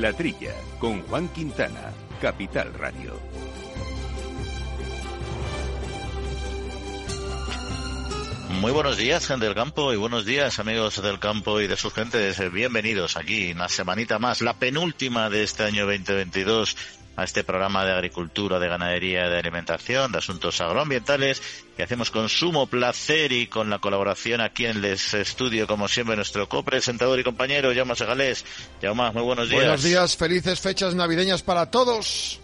La Trilla, con Juan Quintana, Capital Radio. Muy buenos días, gente del campo, y buenos días, amigos del campo y de sus gentes. Bienvenidos aquí, una semanita más, la penúltima de este año 2022 a este programa de agricultura, de ganadería, de alimentación, de asuntos agroambientales que hacemos con sumo placer y con la colaboración aquí en el estudio, como siempre, nuestro copresentador y compañero, Jaume Segalés. Muy buenos días. Buenos días, felices fechas navideñas para todos.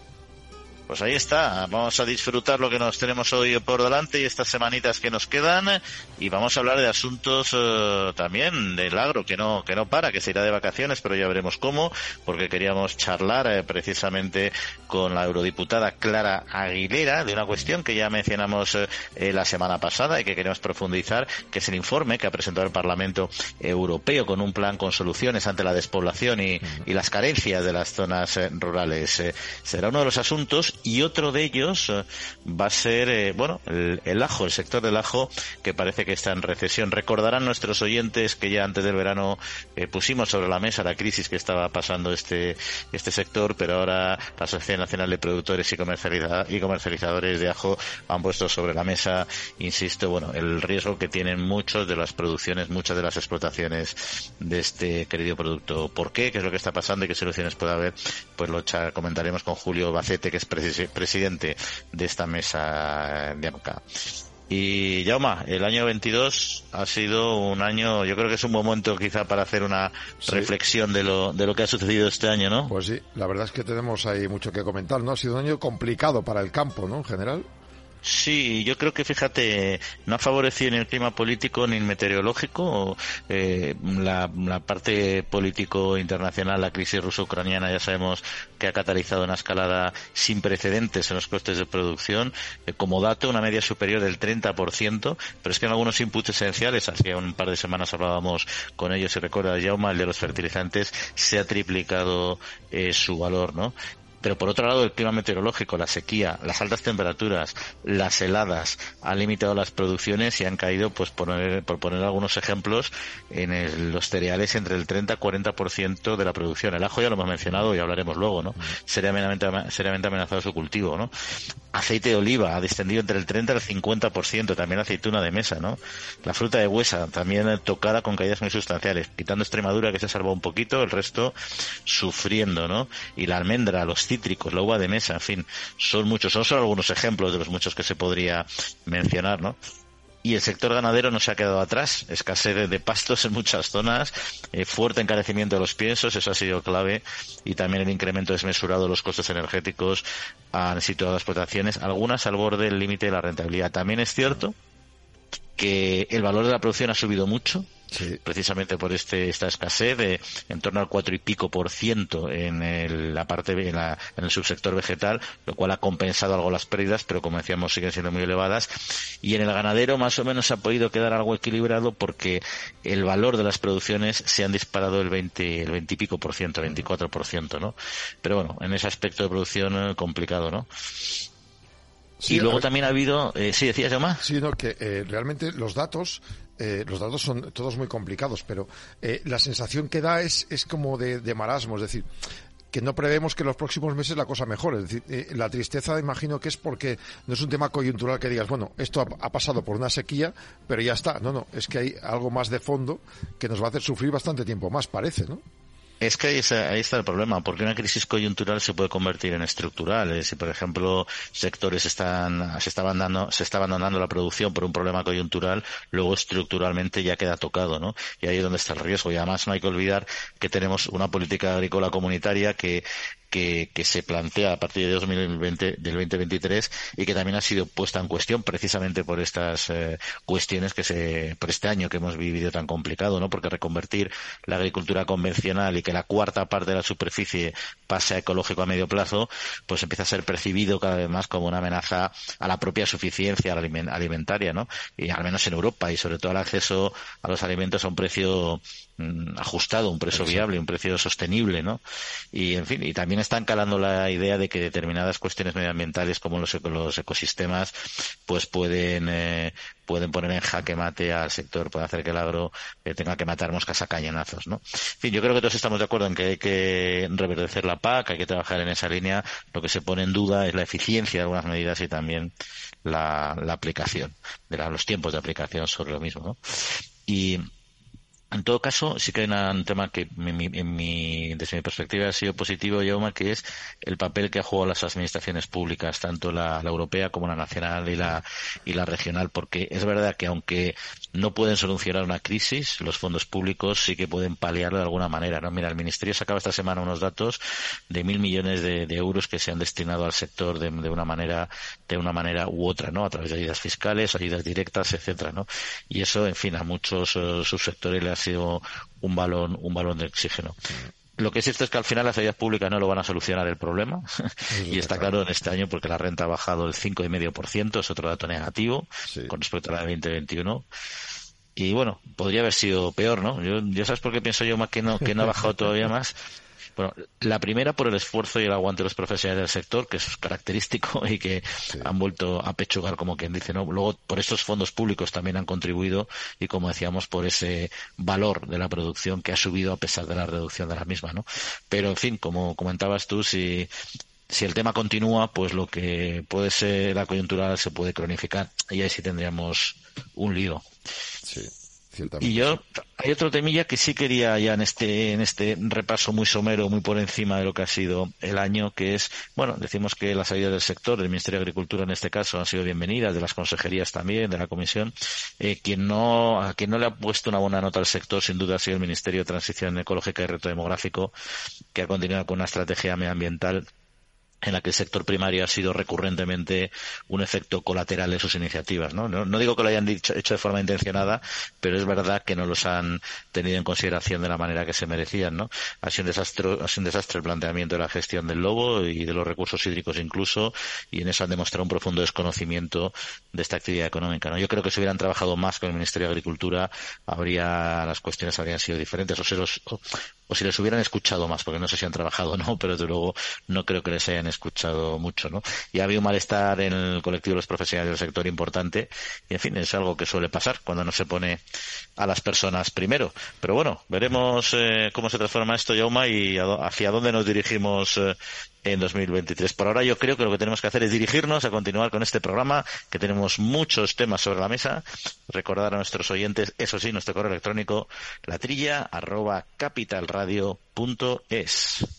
Pues ahí está, vamos a disfrutar lo que nos tenemos hoy por delante y estas semanitas que nos quedan. Y vamos a hablar de asuntos eh, también del agro que no que no para, que se irá de vacaciones, pero ya veremos cómo, porque queríamos charlar eh, precisamente con la eurodiputada Clara Aguilera de una cuestión que ya mencionamos eh, la semana pasada y que queremos profundizar, que es el informe que ha presentado el Parlamento Europeo con un plan con soluciones ante la despoblación y, y las carencias de las zonas rurales. será uno de los asuntos y otro de ellos eh, va a ser, eh, bueno, el, ajo, el sector del ajo, que parece que está en recesión. Recordarán nuestros oyentes que ya antes del verano eh, pusimos sobre la mesa la crisis que estaba pasando este, este sector, pero ahora la Asociación Nacional de Productores y, y Comercializadores de Ajo han puesto sobre la mesa, insisto, bueno, el riesgo que tienen muchos de las producciones, muchas de las explotaciones de este querido producto. ¿Por qué? ¿Qué es lo que está pasando y qué soluciones puede haber? Pues lo comentaremos con Julio Bacete, que es presidente presidente de esta mesa de AMCA. Y Jauma, el año 22 ha sido un año, yo creo que es un momento quizá para hacer una reflexión de lo, de lo que ha sucedido este año, ¿no? Pues sí, la verdad es que tenemos ahí mucho que comentar, ¿no? Ha sido un año complicado para el campo, ¿no? En general. Sí, yo creo que fíjate, no ha favorecido ni el clima político ni el meteorológico. Eh, la, parte político internacional, la crisis ruso-ucraniana, ya sabemos que ha catalizado una escalada sin precedentes en los costes de producción. Eh, como dato, una media superior del 30%, pero es que en algunos inputs esenciales, hace un par de semanas hablábamos con ellos, y recuerda Jauma, el de los fertilizantes, se ha triplicado eh, su valor, ¿no? Pero por otro lado, el clima meteorológico, la sequía, las altas temperaturas, las heladas han limitado las producciones y han caído, pues por poner, por poner algunos ejemplos, en los cereales entre el 30 y 40% de la producción. El ajo ya lo hemos mencionado y hablaremos luego, ¿no? Seriamente, seriamente amenazado su cultivo, ¿no? Aceite de oliva ha descendido entre el 30 y el 50%, también aceituna de mesa, ¿no? La fruta de huesa también tocada con caídas muy sustanciales, quitando Extremadura que se salvó un poquito, el resto sufriendo, ¿no? Y la almendra, los cítricos, la uva de mesa, en fin, son muchos, son solo algunos ejemplos de los muchos que se podría mencionar, ¿no? Y el sector ganadero no se ha quedado atrás. Escasez de pastos en muchas zonas, eh, fuerte encarecimiento de los piensos, eso ha sido clave, y también el incremento desmesurado de los costes energéticos han situado explotaciones, algunas al borde del límite de la rentabilidad. También es cierto que el valor de la producción ha subido mucho, precisamente por este esta escasez de en torno al cuatro y pico por ciento en la parte en, el subsector vegetal, lo cual ha compensado algo las pérdidas, pero como decíamos siguen siendo muy elevadas. Y en el ganadero más o menos ha podido quedar algo equilibrado porque el valor de las producciones se han disparado el 20 el 20 y pico por ciento, 24 por ciento, ¿no? Pero bueno, en ese aspecto de producción eh, complicado, ¿no? y luego también ha habido, eh, sí, decías, más Sí, no, que eh, realmente los datos eh, los datos son todos muy complicados, pero eh, la sensación que da es, es como de, marasmo, es decir, que no prevemos que en los próximos meses la cosa mejore. Es decir, eh, la tristeza imagino que es porque no es un tema coyuntural que digas, bueno, esto ha, pasado por una sequía, pero ya está. No, no, es que hay algo más de fondo que nos va a hacer sufrir bastante tiempo más, parece, ¿no? Es que ahí está, el problema, porque una crisis coyuntural se puede convertir en estructural. Si, por ejemplo, sectores están, se, está abandonando, se está abandonando la producción por un problema coyuntural, luego estructuralmente ya queda tocado, ¿no? Y ahí es donde está el riesgo. Y además no hay que olvidar que tenemos una política agrícola comunitaria que que, se plantea a partir de 2020, del 2023 y que también ha sido puesta en cuestión precisamente por estas eh, cuestiones que se, por este año que hemos vivido tan complicado, ¿no? Porque reconvertir la agricultura convencional y que la cuarta parte de la superficie pase a ecológico a medio plazo, pues empieza a ser percibido cada vez más como una amenaza a la propia suficiencia alimentaria, ¿no? Y al menos en Europa y sobre todo al acceso a los alimentos a un precio ajustado, un precio viable, un precio sostenible, ¿no? Y en fin, y también están calando la idea de que determinadas cuestiones medioambientales como los, los ecosistemas pues pueden eh, pueden poner en jaque mate al sector, puede hacer que el agro eh, tenga que matar moscas a cañonazos, ¿no? En fin, yo creo que todos estamos de acuerdo en que hay que reverdecer la PAC, hay que trabajar en esa línea. Lo que se pone en duda es la eficiencia de algunas medidas y también la, aplicación, de los tiempos de aplicación sobre lo mismo, ¿no? Y en todo caso, sí que hay un tema que en mi, desde mi perspectiva ha sido positivo, Yauma, que es el papel que ha jugado las administraciones públicas, tanto la, europea como la nacional y la, y la regional, porque es verdad que aunque no pueden solucionar una crisis, los fondos públicos sí que pueden paliarlo de alguna manera. ¿no? Mira, el Ministerio sacaba esta semana unos datos de mil millones de, euros que se han destinado al sector de, una manera de una manera u otra, ¿no? A través de ayudas fiscales, ayudas directas, etcétera, ¿no? Y eso, en fin, a muchos uh, subsectores sido un balón, un balón de oxígeno. Lo que es cierto es que al final las ayudas públicas no lo van a solucionar el problema. y está claro en este año porque la renta ha bajado el 5,5%, es otro dato negativo con respecto a la de 2021. Y bueno, podría haber sido peor, ¿no? Yo, ya sabes por qué pienso yo más que no, que no ha bajado todavía más. Bueno, la primera por el esfuerzo y el aguante de los profesionales del sector, que es característico y que han vuelto a pechugar, como quien dice, ¿no? Luego, por estos fondos públicos también han contribuido y, como decíamos, por ese valor de la producción que ha subido a pesar de la reducción de la misma, ¿no? Pero, en fin, como comentabas tú, si si el tema continúa, pues lo que puede ser la coyuntura se puede cronificar y ahí sí tendríamos un lío. Sí. Y yo, hay otro temilla que sí quería ya en este, en este repaso muy somero, muy por encima de lo que ha sido el año, que es, bueno, decimos que las ayudas del sector, del Ministerio de Agricultura en este caso, han sido bienvenidas, de las consejerías también, de la Comisión. Eh, quien no, a quien no le ha puesto una buena nota al sector, sin duda, ha sido el Ministerio de Transición Ecológica y Reto Demográfico, que ha continuado con una estrategia medioambiental en la que el sector primario ha sido recurrentemente un efecto colateral de sus iniciativas. No, no, digo que lo hayan dicho, hecho de forma intencionada, pero es verdad que no los han tenido en consideración de la manera que se merecían. ¿no? Ha, sido un desastre, ha sido un desastre el planteamiento de la gestión del lobo y de los recursos hídricos incluso, y en eso han demostrado un profundo desconocimiento de esta actividad económica. ¿no? Yo creo que si hubieran trabajado más con el Ministerio de Agricultura, habría, las cuestiones habrían sido diferentes o se los, o si les hubieran escuchado más, porque no sé si han trabajado o no, pero desde luego no creo que les hayan escuchado mucho, ¿no? Y ha habido un malestar en el colectivo de los profesionales del sector importante, y en fin, es algo que suele pasar cuando no se pone a las personas primero. Pero bueno, veremos eh, cómo se transforma esto, Yauma, y hacia dónde nos dirigimos eh, en 2023. Por ahora yo creo que lo que tenemos que hacer es dirigirnos a continuar con este programa, que tenemos muchos temas sobre la mesa. Recordar a nuestros oyentes, eso sí, nuestro correo electrónico, latrilla arroba capitalradio.es.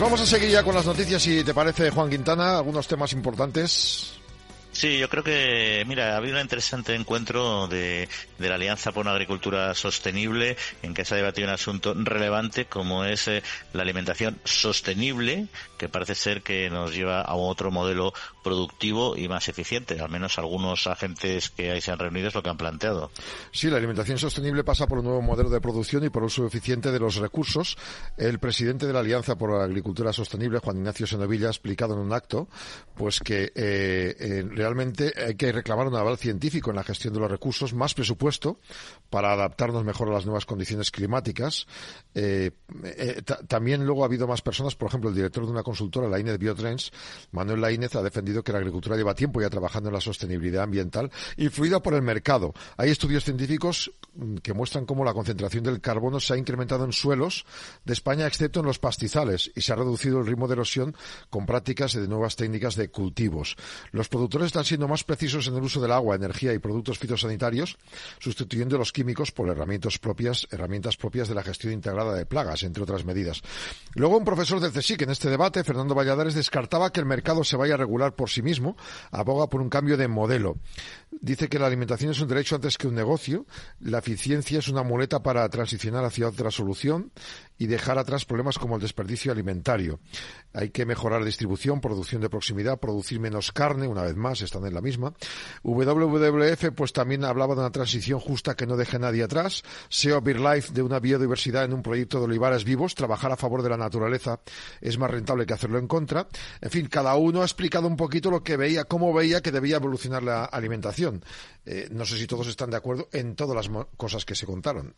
Pues vamos a seguir ya con las noticias, si te parece, Juan Quintana, algunos temas importantes. Sí, yo creo que, mira, ha habido un interesante encuentro de, de, la Alianza por una Agricultura Sostenible en que se ha debatido un asunto relevante como es eh, la alimentación sostenible, que parece ser que nos lleva a otro modelo productivo y más eficiente. Al menos algunos agentes que ahí se han reunido es lo que han planteado. Sí, la alimentación sostenible pasa por un nuevo modelo de producción y por uso eficiente de los recursos. El presidente de la Alianza por la Agricultura Sostenible, Juan Ignacio Senovilla, ha explicado en un acto pues que eh, realmente hay que reclamar un aval científico en la gestión de los recursos, más presupuesto para adaptarnos mejor a las nuevas condiciones climáticas. Eh, eh, también luego ha habido más personas, por ejemplo, el director de una consultora, la INED Biotrends, Manuel Lainez, ha defendido que la agricultura lleva tiempo ya trabajando en la sostenibilidad ambiental, influida por el mercado. Hay estudios científicos mm, que muestran cómo la concentración del carbono se ha incrementado en suelos de España, excepto en los pastizales, y se ha reducido el ritmo de erosión con prácticas de nuevas técnicas de cultivos. Los productores están siendo más precisos en el uso del agua, energía y productos fitosanitarios, sustituyendo los químicos por herramientas propias, herramientas propias de la gestión integrada de plagas, entre otras medidas. Luego, un profesor del CSIC en este debate, Fernando Valladares, descartaba que el mercado se vaya a regular por sí mismo, aboga por un cambio de modelo. Dice que la alimentación es un derecho antes que un negocio, la eficiencia es una muleta para transicionar hacia otra solución y dejar atrás problemas como el desperdicio alimentario. Hay que mejorar distribución, producción de proximidad, producir menos carne, una vez más, están en la misma. WWF pues también hablaba de una transición justa que no deje nadie atrás. SEO Life de una biodiversidad en un proyecto de olivares vivos, trabajar a favor de la naturaleza es más rentable que hacerlo en contra. En fin, cada uno ha explicado un poquito lo que veía, cómo veía que debía evolucionar la alimentación eh, no sé si todos están de acuerdo en todas las cosas que se contaron.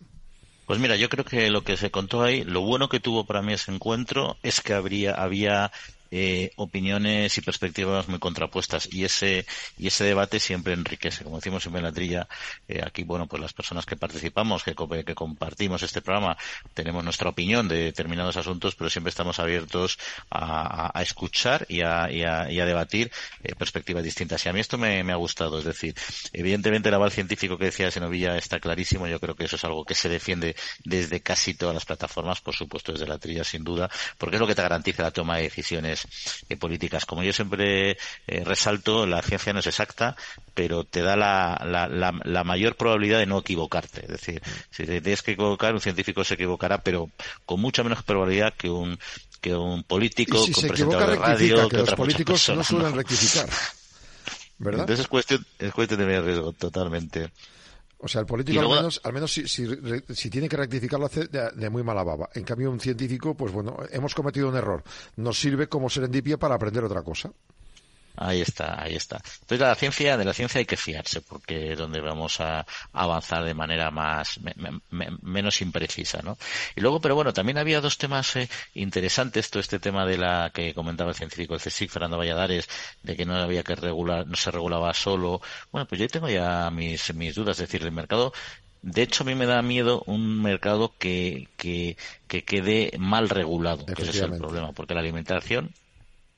Pues mira, yo creo que lo que se contó ahí, lo bueno que tuvo para mí ese encuentro es que habría, había eh, opiniones y perspectivas muy contrapuestas. Y ese y ese debate siempre enriquece como decimos siempre en la trilla eh, aquí bueno pues las personas que participamos que, que compartimos este programa tenemos nuestra opinión de determinados asuntos pero siempre estamos abiertos a, escuchar y a, y a, debatir eh, perspectivas distintas. Y a mí esto me, ha gustado. Es decir evidentemente el aval científico que decía Senovilla está clarísimo. Yo creo que eso es algo que se defiende desde casi todas las plataformas por supuesto desde la trilla sin duda porque es lo que te garantiza la toma de decisiones eh, políticas. Como yo siempre eh, resalto, la ciencia no es exacta, pero te da la, la, la, mayor probabilidad de no equivocarte. Es decir, si te tienes que equivocar, un científico se equivocará, pero con mucha menos probabilidad que un que un político, si con presentador de radio, que, los políticos no suelen rectificar. ¿Verdad? Entonces es cuestión, es cuestión de riesgo, totalmente. O sea, el político al menos, al menos si, si, tiene que rectificar lo hace de, muy mala baba. En cambio, un científico, pues bueno, hemos cometido un error. Nos sirve como serendipia para aprender otra cosa. Ahí está, ahí está. Entonces la ciencia, de la ciencia hay que fiarse porque es donde vamos a avanzar de manera más, menos imprecisa, ¿no? Y luego, pero bueno, también había dos temas eh, interesantes, todo este tema de la que comentaba el científico, el CSIC, Fernando Valladares, de que no había que regular, no se regulaba solo. Bueno, pues yo tengo ya mis, mis dudas, es decir, el mercado de hecho, a mí me da miedo un mercado que, que, que quede mal regulado, que ese es el problema, porque la alimentación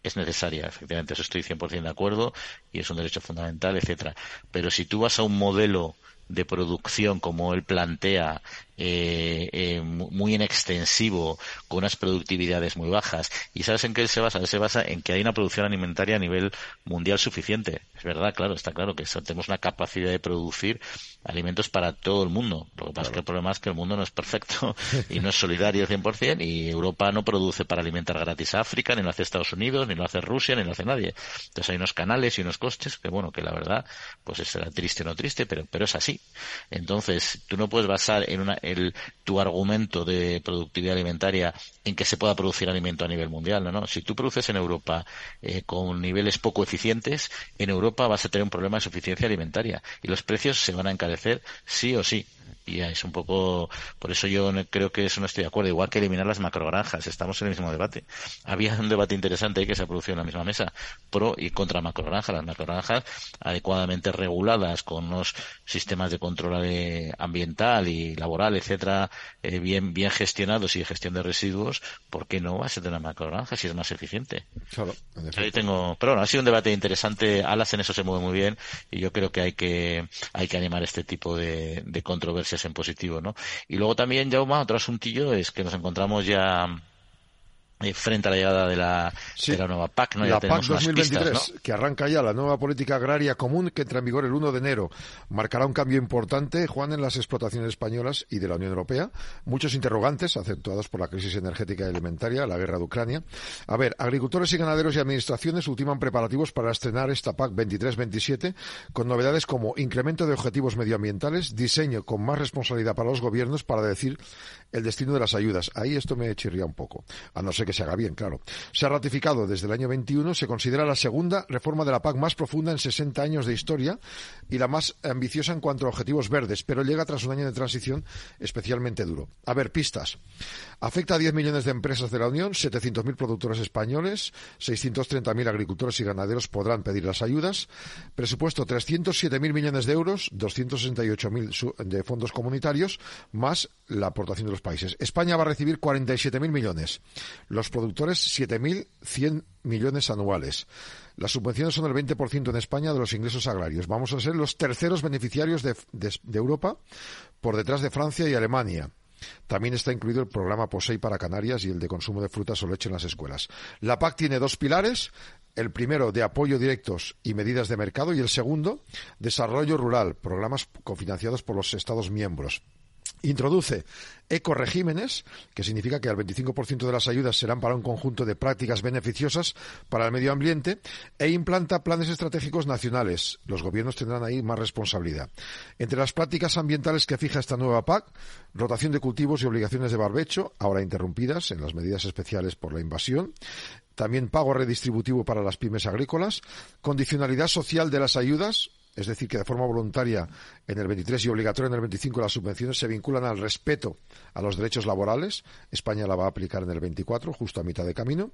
es necesaria, efectivamente, eso estoy 100% de acuerdo y es un derecho fundamental, etcétera. Pero si tú vas a un modelo de producción como él plantea eh, eh, muy inextensivo, con unas productividades muy bajas. ¿Y sabes en qué se basa? Se basa en que hay una producción alimentaria a nivel mundial suficiente. Es verdad, claro, está claro que tenemos una capacidad de producir alimentos para todo el mundo. Lo que pasa es que el problema es que el mundo no es perfecto y no es solidario 100% y Europa no produce para alimentar gratis a África, ni lo hace Estados Unidos, ni lo hace Rusia, ni lo hace nadie. Entonces hay unos canales y unos costes que, bueno, que la verdad, pues será triste o no triste, pero, pero es así. Entonces, tú no puedes basar en una, el, tu argumento de productividad alimentaria en que se pueda producir alimento a nivel mundial, ¿no? no. Si tú produces en Europa eh, con niveles poco eficientes, en Europa vas a tener un problema de suficiencia alimentaria y los precios se van a encarecer sí o sí y es un poco por eso yo creo que eso no estoy de acuerdo igual que eliminar las macrogranjas estamos en el mismo debate. Había un debate interesante ahí que se ha producido en la misma mesa pro y contra macrogranjas. Las macrogranjas adecuadamente reguladas con unos sistemas de control eh, ambiental y laboral etcétera eh, bien bien gestionados y de gestión de residuos ¿por qué no va a ser de una macrogranja si es más eficiente? Claro, ahí tengo pero bueno ha sido un debate interesante. Alas en eso se mueve muy bien y yo creo que hay que hay que animar este tipo de, de controversias en positivo, ¿no? Y luego también, Jauma, otro asuntillo es que nos encontramos ya frente a la llegada de la, la nueva PAC. ¿no? La PAC 2023, que arranca ya la nueva política agraria común que entra en vigor el 1 de enero. Marcará un cambio importante, Juan, en las explotaciones españolas y de la Unión Europea. Muchos interrogantes acentuados por la crisis energética y alimentaria, la guerra de Ucrania. A ver, agricultores y ganaderos y administraciones ultiman preparativos para estrenar esta PAC 23-27 con novedades como incremento de objetivos medioambientales, diseño con más responsabilidad para los gobiernos para decir el destino de las ayudas. Ahí esto me chirría un poco, a no ser que se haga bien, claro. Se ha ratificado desde el año 21, se considera la segunda reforma de la PAC más profunda en 60 años de historia y la más ambiciosa en cuanto a objetivos verdes, pero llega tras un año de transición especialmente duro. A ver, pistas. Afecta a 10 millones de empresas de la Unión, 700.000 productores españoles, 630.000 agricultores y ganaderos podrán pedir las ayudas. Presupuesto 307.000 millones de euros, 268.000 de fondos comunitarios, más la aportación de los países. España va a recibir 47.000 millones. Los productores 7.100 millones anuales. Las subvenciones son el 20% en España de los ingresos agrarios. Vamos a ser los terceros beneficiarios de, Europa por detrás de Francia y Alemania. También está incluido el programa POSEI para Canarias y el de consumo de frutas o leche en las escuelas. La PAC tiene dos pilares El primero, de apoyo directos y medidas de mercado. Y el segundo, desarrollo rural, programas cofinanciados por los Estados miembros. Introduce ecoregímenes, que significa que el 25% de las ayudas serán para un conjunto de prácticas beneficiosas para el medio ambiente, e implanta planes estratégicos nacionales. Los gobiernos tendrán ahí más responsabilidad. Entre las prácticas ambientales que fija esta nueva PAC, rotación de cultivos y obligaciones de barbecho, ahora interrumpidas en las medidas especiales por la invasión, también pago redistributivo para las pymes agrícolas, condicionalidad social de las ayudas, es decir, que de forma voluntaria en el 23 y obligatoria en el 25 las subvenciones se vinculan al respeto a los derechos laborales. España la va a aplicar en el 24, justo a mitad de camino.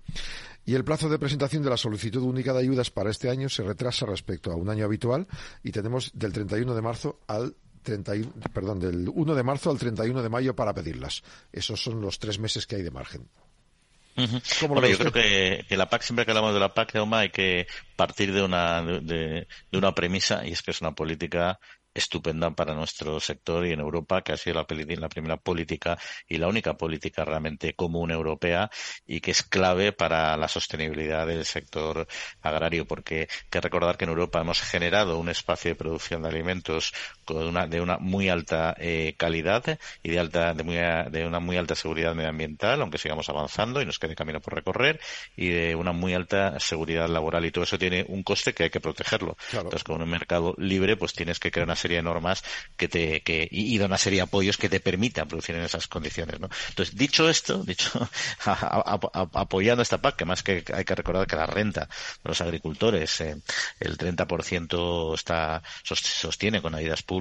Y el plazo de presentación de la solicitud única de ayudas para este año se retrasa respecto a un año habitual y tenemos del 31 de marzo al 31, perdón, del 1 de marzo al 31 de mayo para pedirlas. Esos son los tres meses que hay de margen. Bueno, yo creo que, la PAC, siempre que hablamos de la PAC, hay que partir de una, de, una premisa y es que es una política estupenda para nuestro sector y en Europa, que ha sido la, la, primera política y la única política realmente común europea y que es clave para la sostenibilidad del sector agrario, porque hay que recordar que en Europa hemos generado un espacio de producción de alimentos con una, de una muy alta eh, calidad y de, alta, de, muy, de una muy alta seguridad medioambiental, aunque sigamos avanzando y nos quede camino por recorrer, y de una muy alta seguridad laboral. Y todo eso tiene un coste que hay que protegerlo. Entonces, con un mercado libre, pues tienes que crear una serie de normas que te, que, y, de una serie de apoyos que te permitan producir en esas condiciones, ¿no? Entonces, dicho esto, dicho, apoyando esta PAC, que más que hay que recordar que la renta de los agricultores, eh, el 30% está, sostiene con ayudas públicas,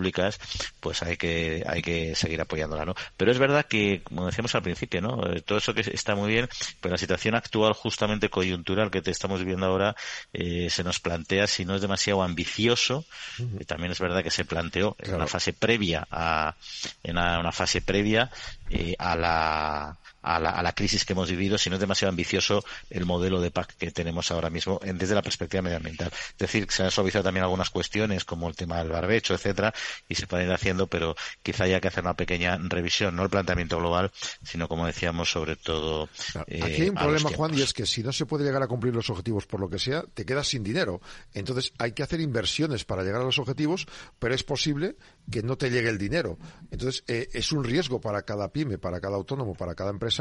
pues hay que, hay que seguir apoyándola, ¿no? Pero es verdad que, como decíamos al principio, ¿no? Eh, todo eso que está muy bien, pero la situación actual, justamente coyuntural que te estamos viviendo ahora, eh, se nos plantea si no es demasiado ambicioso, y también es verdad que se planteó en una fase previa a en una, fase previa eh, a la a la, a la, crisis que hemos vivido si no es demasiado ambicioso el modelo de PAC que tenemos ahora mismo desde la perspectiva medioambiental. Es decir, se han suavizado también algunas cuestiones como el tema del barbecho, etcétera, y se pueden ir haciendo, pero quizá haya que hacer una pequeña revisión, no el planteamiento global, sino como decíamos, sobre todo. Eh, Aquí hay un problema, Juan, y es que si no se puede llegar a cumplir los objetivos por lo que sea, te quedas sin dinero. Entonces hay que hacer inversiones para llegar a los objetivos, pero es posible que no te llegue el dinero. Entonces eh, es un riesgo para cada pyme, para cada autónomo, para cada empresa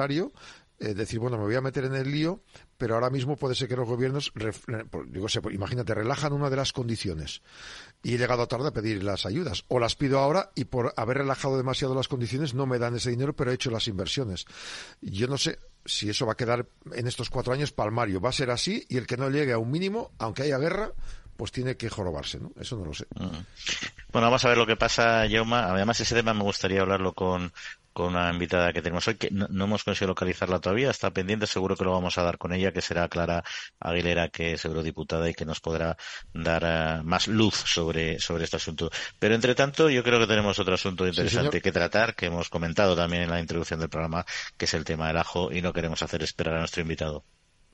eh, decir, bueno, me voy a meter en el lío, pero ahora mismo puede ser que los gobiernos, digo, imagínate, relajan una de las condiciones y he llegado tarde a pedir las ayudas, o las pido ahora y por haber relajado demasiado las condiciones no me dan ese dinero, pero he hecho las inversiones. Yo no sé si eso va a quedar en estos cuatro años palmario, va a ser así y el que no llegue a un mínimo, aunque haya guerra, pues tiene que jorobarse, ¿no? Eso no lo sé. Mm. Bueno, vamos a ver lo que pasa, Yauma. Además, ese tema me gustaría hablarlo con, con una invitada que tenemos hoy, que no, hemos conseguido localizarla todavía, está pendiente, seguro que lo vamos a dar con ella, que será Clara Aguilera, que es eurodiputada y que nos podrá dar eh, más luz sobre, sobre este asunto. Pero entre tanto, yo creo que tenemos otro asunto interesante que tratar, que hemos comentado también en la introducción del programa, que es el tema del ajo, y no queremos hacer esperar a nuestro invitado.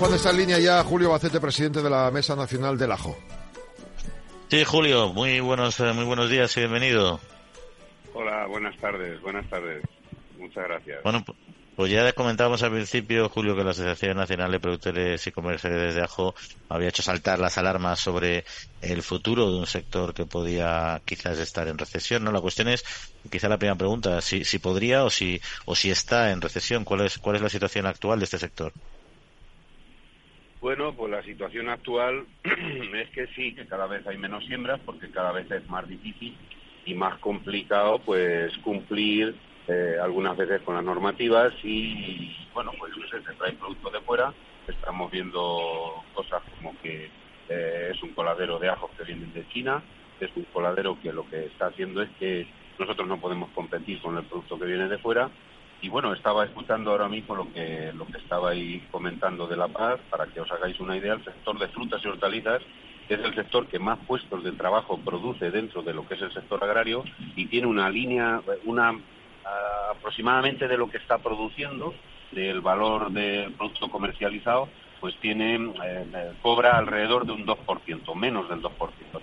Juan está en línea ya Julio Bacete, presidente de la Mesa Nacional del Ajo. Sí, Julio, muy buenos, eh, muy buenos días y bienvenido. Hola, buenas tardes, buenas tardes. Muchas gracias. Bueno, pues ya comentábamos al principio, Julio, que la Asociación Nacional de Productores y Comerciales de Ajo había hecho saltar las alarmas sobre el futuro de un sector que podía quizás estar en recesión. No, la cuestión es, quizá la primera pregunta, si, si podría o si, o si está en recesión. ¿Cuál es, cuál es la situación actual de este sector? Bueno, pues la situación actual es que sí, que cada vez hay menos siembras porque cada vez es más difícil y más complicado pues cumplir eh, algunas veces con las normativas y bueno pues no sé, se traen productos de fuera. Estamos viendo cosas como que eh, es un coladero de ajos que vienen de China es un coladero que lo que está haciendo es que nosotros no podemos competir con el producto que viene de fuera Y bueno, estaba escuchando ahora mismo lo que, lo que estabais comentando de La Paz, para que os hagáis una idea, el sector de frutas y hortalizas es el sector que más puestos de trabajo produce dentro de lo que es el sector agrario y tiene una línea, una aproximadamente de lo que está produciendo, del valor del producto comercializado, pues tiene eh, eh, cobra alrededor de un 2%, menos del 2%,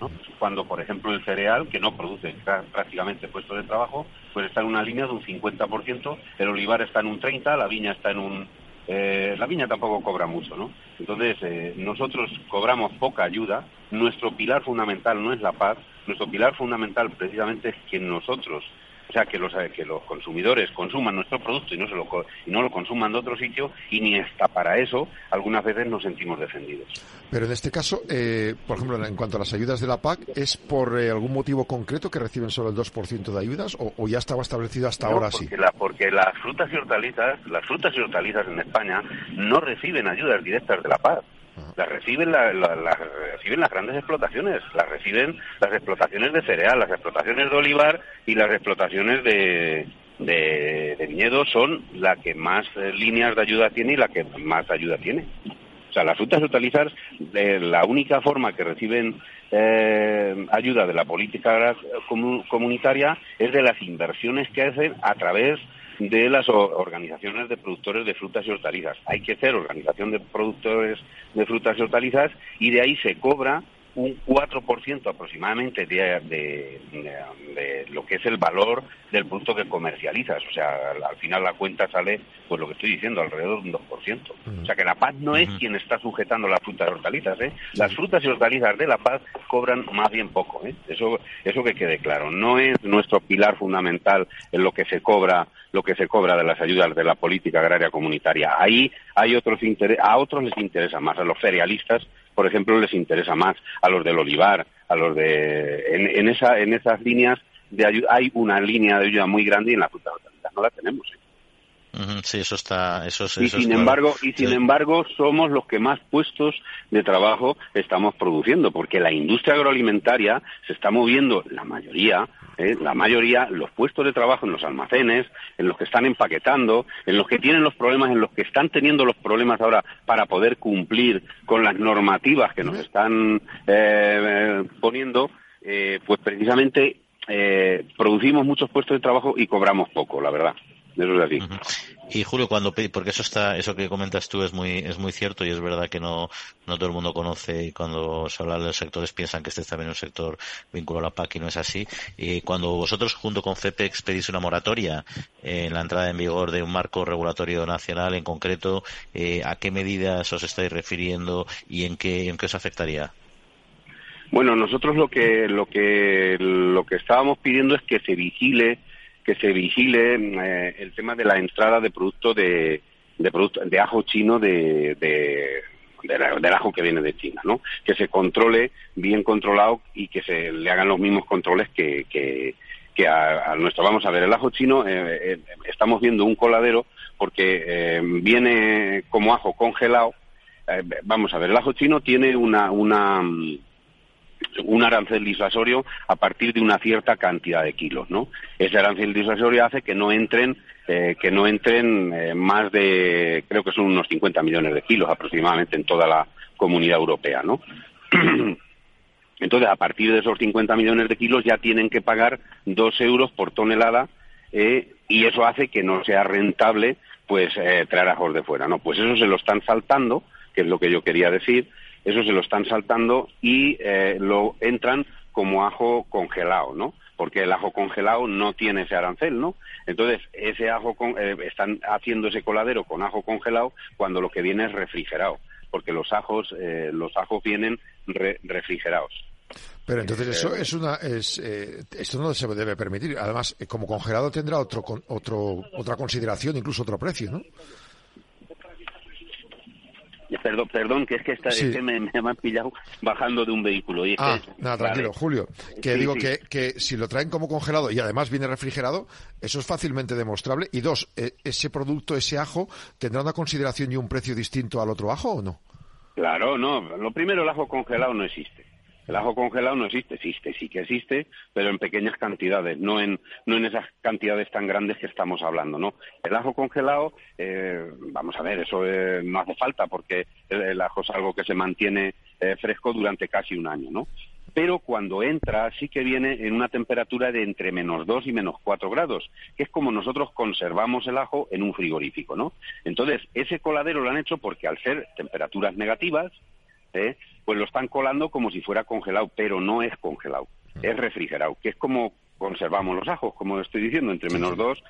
¿no? Cuando, por ejemplo, el cereal, que no produce prácticamente puestos de trabajo, pues está en una línea de un 50%, el olivar está en un 30%, la viña está en un... Eh, la viña tampoco cobra mucho, ¿no? Entonces, nosotros cobramos poca ayuda, nuestro pilar fundamental no es la paz, nuestro pilar fundamental precisamente es que nosotros o sea, que los, que los consumidores consuman nuestro producto y no, se lo, y no lo consuman de otro sitio y ni hasta para eso algunas veces nos sentimos defendidos. Pero en este caso, eh, por ejemplo, en cuanto a las ayudas de la PAC, ¿es por eh, algún motivo concreto que reciben solo el 2% de ayudas o, ya estaba establecido hasta ahora porque sí? La, porque las frutas y hortalizas, las frutas y hortalizas en España no reciben ayudas directas de la PAC las reciben, la, reciben las grandes explotaciones, las reciben las explotaciones de cereal, las explotaciones de olivar y las explotaciones de, de, viñedo son la que más eh, líneas de ayuda tiene y la que más ayuda tiene. O sea, las frutas y hortalizas, eh, la única forma que reciben eh, ayuda de la política comunitaria es de las inversiones que hacen a través de las organizaciones de productores de frutas y hortalizas. Hay que hacer organización de productores de frutas y hortalizas y de ahí se cobra un 4% aproximadamente de, de, lo que es el valor del producto que comercializas. O sea, al, final la cuenta sale, pues lo que estoy diciendo, alrededor de un 2%. O sea, que La Paz no es quien está sujetando las frutas y hortalizas. ¿eh? Las frutas y hortalizas de La Paz cobran más bien poco. ¿eh? Eso, eso que quede claro. No es nuestro pilar fundamental en lo que se cobra lo que se cobra de las ayudas de la política agraria comunitaria. Ahí hay otros a otros les interesa más, a los cerealistas, por ejemplo, les interesa más, a los del olivar, a los de en, esa en esas líneas de ayuda hay una línea de ayuda muy grande y en la fruta no la tenemos. ¿eh? Sí, eso está. Eso, y sin embargo, y sin embargo, somos los que más puestos de trabajo estamos produciendo, porque la industria agroalimentaria se está moviendo, la mayoría, ¿eh? la mayoría, los puestos de trabajo en los almacenes, en los que están empaquetando, en los que tienen los problemas, en los que están teniendo los problemas ahora para poder cumplir con las normativas que nos están eh, poniendo, eh, pues precisamente producimos muchos puestos de trabajo y cobramos poco, la verdad. Y Julio, cuando porque eso está, eso que comentas tú es muy, es muy cierto y es verdad que no, no todo el mundo conoce y cuando se habla de los sectores piensan que este es también un sector vinculado a la PAC y no es así. Y cuando vosotros junto con FEPEX pedís una moratoria en la entrada en vigor de un marco regulatorio nacional en concreto, eh, ¿a qué medidas os estáis refiriendo y en qué, en qué os afectaría? Bueno, nosotros lo que, lo que, lo que estábamos pidiendo es que se vigile que se vigile eh, el tema de la entrada de producto de, de, producto, de ajo chino de, de del ajo que viene de China, ¿no? Que se controle bien controlado y que se le hagan los mismos controles que, que, que a, nuestro. Vamos a ver, el ajo chino, eh, eh, estamos viendo un coladero porque viene como ajo congelado. vamos a ver, el ajo chino tiene una, una, un arancel disuasorio a partir de una cierta cantidad de kilos, ¿no? Ese arancel disuasorio hace que no entren eh, que no entren eh, más de creo que son unos 50 millones de kilos aproximadamente en toda la comunidad europea, ¿no? Entonces, a partir de esos 50 millones de kilos ya tienen que pagar dos euros por tonelada eh, y eso hace que no sea rentable pues traer ajos de fuera, ¿no? Pues eso se lo están saltando, que es lo que yo quería decir, eso se lo están saltando y eh, lo entran como ajo congelado, ¿no? Porque el ajo congelado no tiene ese arancel, ¿no? Entonces, ese ajo eh, están haciendo ese coladero con ajo congelado cuando lo que viene es refrigerado, porque los ajos eh, los ajos vienen refrigerados. Pero entonces eso es una es esto no se debe permitir. Además, como congelado tendrá otro otro otra consideración, incluso otro precio, ¿no? Perdón, perdón, que es que, esta, me, me, han pillado bajando de un vehículo. Y ah, nada, tranquilo, Julio. Que digo Que, que si lo traen como congelado y además viene refrigerado, eso es fácilmente demostrable. Y dos, e, ese producto, ese ajo, ¿tendrá una consideración y un precio distinto al otro ajo o no? Claro, no. Lo primero, el ajo congelado no existe. El ajo congelado no existe, existe, sí que existe, pero en pequeñas cantidades, no en, no en esas cantidades tan grandes que estamos hablando, ¿no? El ajo congelado, eh, vamos a ver, eso eh, no hace falta porque el, ajo es algo que se mantiene eh, fresco durante casi un año, ¿no? Pero cuando entra sí que viene en una temperatura de entre menos 2 y menos 4 grados, que es como nosotros conservamos el ajo en un frigorífico, ¿no? Entonces, ese coladero lo han hecho porque al ser temperaturas negativas, ¿eh? Pues lo están colando como si fuera congelado, pero no es congelado, es refrigerado, que es como conservamos los ajos, como estoy diciendo, entre menos 2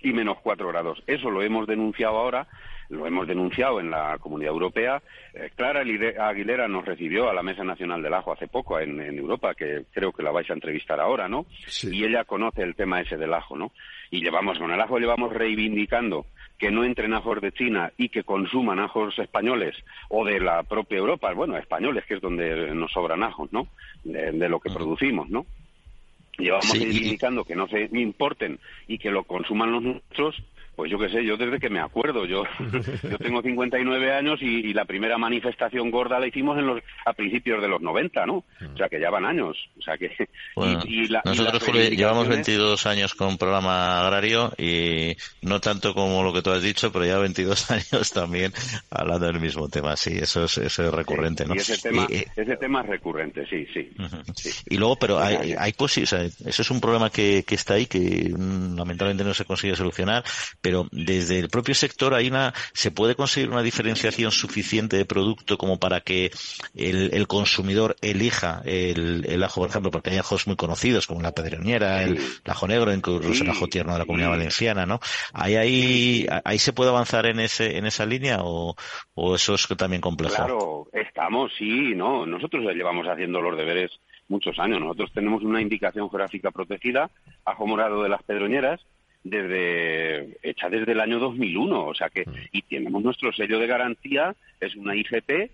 y, menos 4 grados. Eso lo hemos denunciado ahora, lo hemos denunciado en la Comunidad Europea. Eh, Clara Aguilera nos recibió a la Mesa Nacional del Ajo hace poco en, Europa, que creo que la vais a entrevistar ahora, ¿no? Y ella conoce el tema ese del ajo, ¿no? Y llevamos, con el ajo llevamos reivindicando que no entren ajos de China y que consuman ajos españoles o de la propia Europa, bueno, españoles, que es donde nos sobran ajos, ¿no? De, lo que producimos, ¿no? Llevamos indicando que no se importen y que lo consuman los nuestros pues yo qué sé, yo desde que me acuerdo, yo, yo tengo 59 años y, la primera manifestación gorda la hicimos en los, a principios de los 90, ¿no? O sea que ya van años. O sea que. y, nosotros, llevamos 22 años con programa agrario y no tanto como lo que tú has dicho, pero ya 22 años también hablando del mismo tema. Sí, eso es, eso es recurrente, ¿no? Y ese tema, ese tema es recurrente, sí, sí. Y luego, pero hay, hay pues, o sea, eso es un problema que, que está ahí que mm, lamentablemente no se consigue solucionar pero desde el propio sector hay una, se puede conseguir una diferenciación suficiente de producto como para que el, consumidor elija el, ajo, por ejemplo, porque hay ajos muy conocidos como la pedroñera, el, ajo negro, incluso el ajo tierno de la comunidad valenciana, ¿no? ¿Hay ahí, ahí se puede avanzar en ese, en esa línea o, o eso es también complejo? Claro, estamos, sí, no, nosotros llevamos haciendo los deberes muchos años. Nosotros tenemos una indicación geográfica protegida, ajo morado de las pedroñeras, desde hecha desde el año 2001, o sea que mm. y tenemos nuestro sello de garantía, es una IGP,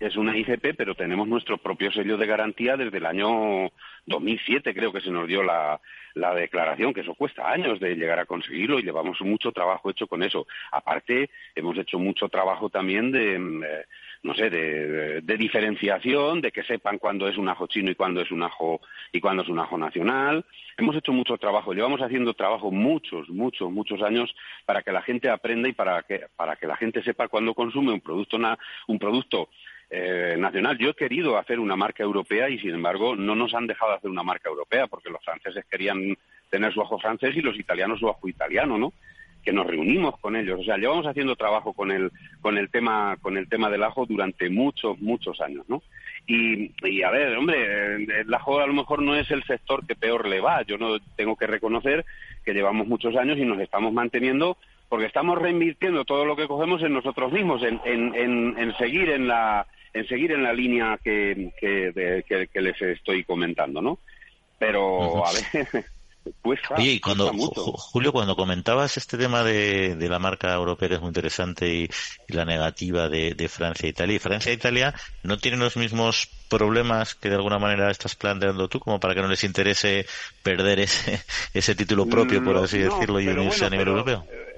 es una IGP, pero tenemos nuestro propio sello de garantía desde el año 2007, creo que se nos dio la, la declaración, que eso cuesta años de llegar a conseguirlo y llevamos mucho trabajo hecho con eso. Aparte, hemos hecho mucho trabajo también de, eh, no sé, de, diferenciación, de que sepan cuándo es un ajo chino y cuándo es un ajo y cuándo es un ajo nacional. Hemos hecho mucho trabajo, llevamos haciendo trabajo muchos, muchos, muchos años para que la gente aprenda y para que para que la gente sepa cuándo consume un producto un producto eh, nacional. Yo he querido hacer una marca europea y, sin embargo, no nos han dejado hacer una marca europea porque los franceses querían tener su ajo francés y los italianos su ajo italiano, ¿no? Que nos reunimos con ellos. O sea, llevamos haciendo trabajo con el, con el tema, con el tema del ajo durante muchos, muchos años, ¿no? Y, y a ver, hombre, el ajo a lo mejor no es el sector que peor le va. Yo no tengo que reconocer que llevamos muchos años y nos estamos manteniendo porque estamos reinvirtiendo todo lo que cogemos en nosotros mismos, en, en, en, seguir en la en seguir en la línea que, que, que les estoy comentando, ¿no? Pero, a ver, Oye, y cuando, Julio, cuando comentabas este tema de, la marca europea que es muy interesante y, la negativa de, Francia e Italia, y Francia e Italia no tienen los mismos problemas que de alguna manera estás planteando tú, como para que no les interese perder ese, ese título propio, por así decirlo, y unirse a nivel europeo. Eh,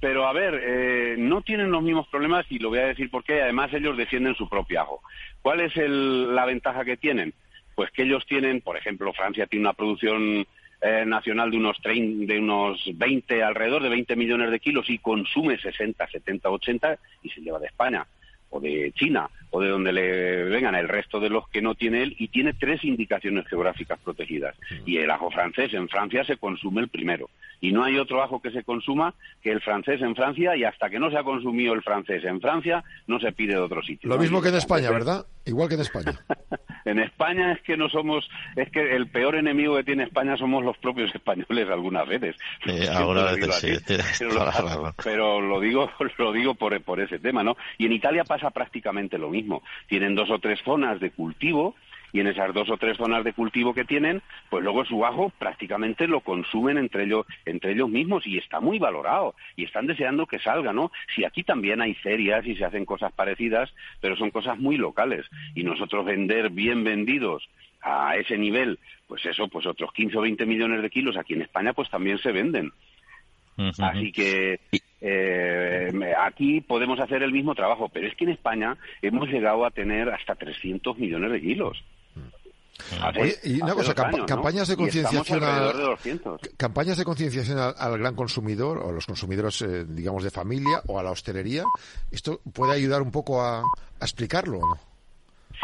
pero a ver, eh, no tienen los mismos problemas y lo voy a decir porque además ellos defienden su propio ajo. ¿Cuál es la ventaja que tienen? Pues que ellos tienen, por ejemplo, Francia tiene una producción eh, nacional de unos, de unos 20, alrededor de 20 millones de kilos y consume 60, 70, 80 y se lleva de España o de China o de donde le vengan el resto de los que no tiene él y tiene tres indicaciones geográficas protegidas. Y el ajo francés en Francia se consume el primero. Y no hay otro ajo que se consuma que el francés en Francia y hasta que no se ha consumido el francés en Francia no se pide de otro sitio. Lo mismo que en España, ¿verdad? Igual que en España. en España es que no somos, es que el peor enemigo que tiene España somos los propios españoles algunas veces. ahora sí, pero, lo, digo, lo digo por, por ese tema, ¿no? Y en Italia pasa prácticamente lo mismo. Tienen dos o tres zonas de cultivo y en esas dos o tres zonas de cultivo que tienen, pues luego su ajo prácticamente lo consumen entre ellos, entre ellos mismos y está muy valorado y están deseando que salga, ¿no? Si aquí también hay ferias y se hacen cosas parecidas, pero son cosas muy locales y nosotros vender bien vendidos a ese nivel, pues eso, pues otros 15 o 20 millones de kilos aquí en España, pues también se venden. Así que eh, aquí podemos hacer el mismo trabajo, pero es que en España hemos llegado a tener hasta 300 millones de kilos. y una cosa, campañas de concienciación al, campañas de concienciación al, gran consumidor o a los consumidores, eh, digamos, de familia o a la hostelería, ¿esto puede ayudar un poco a, explicarlo o no?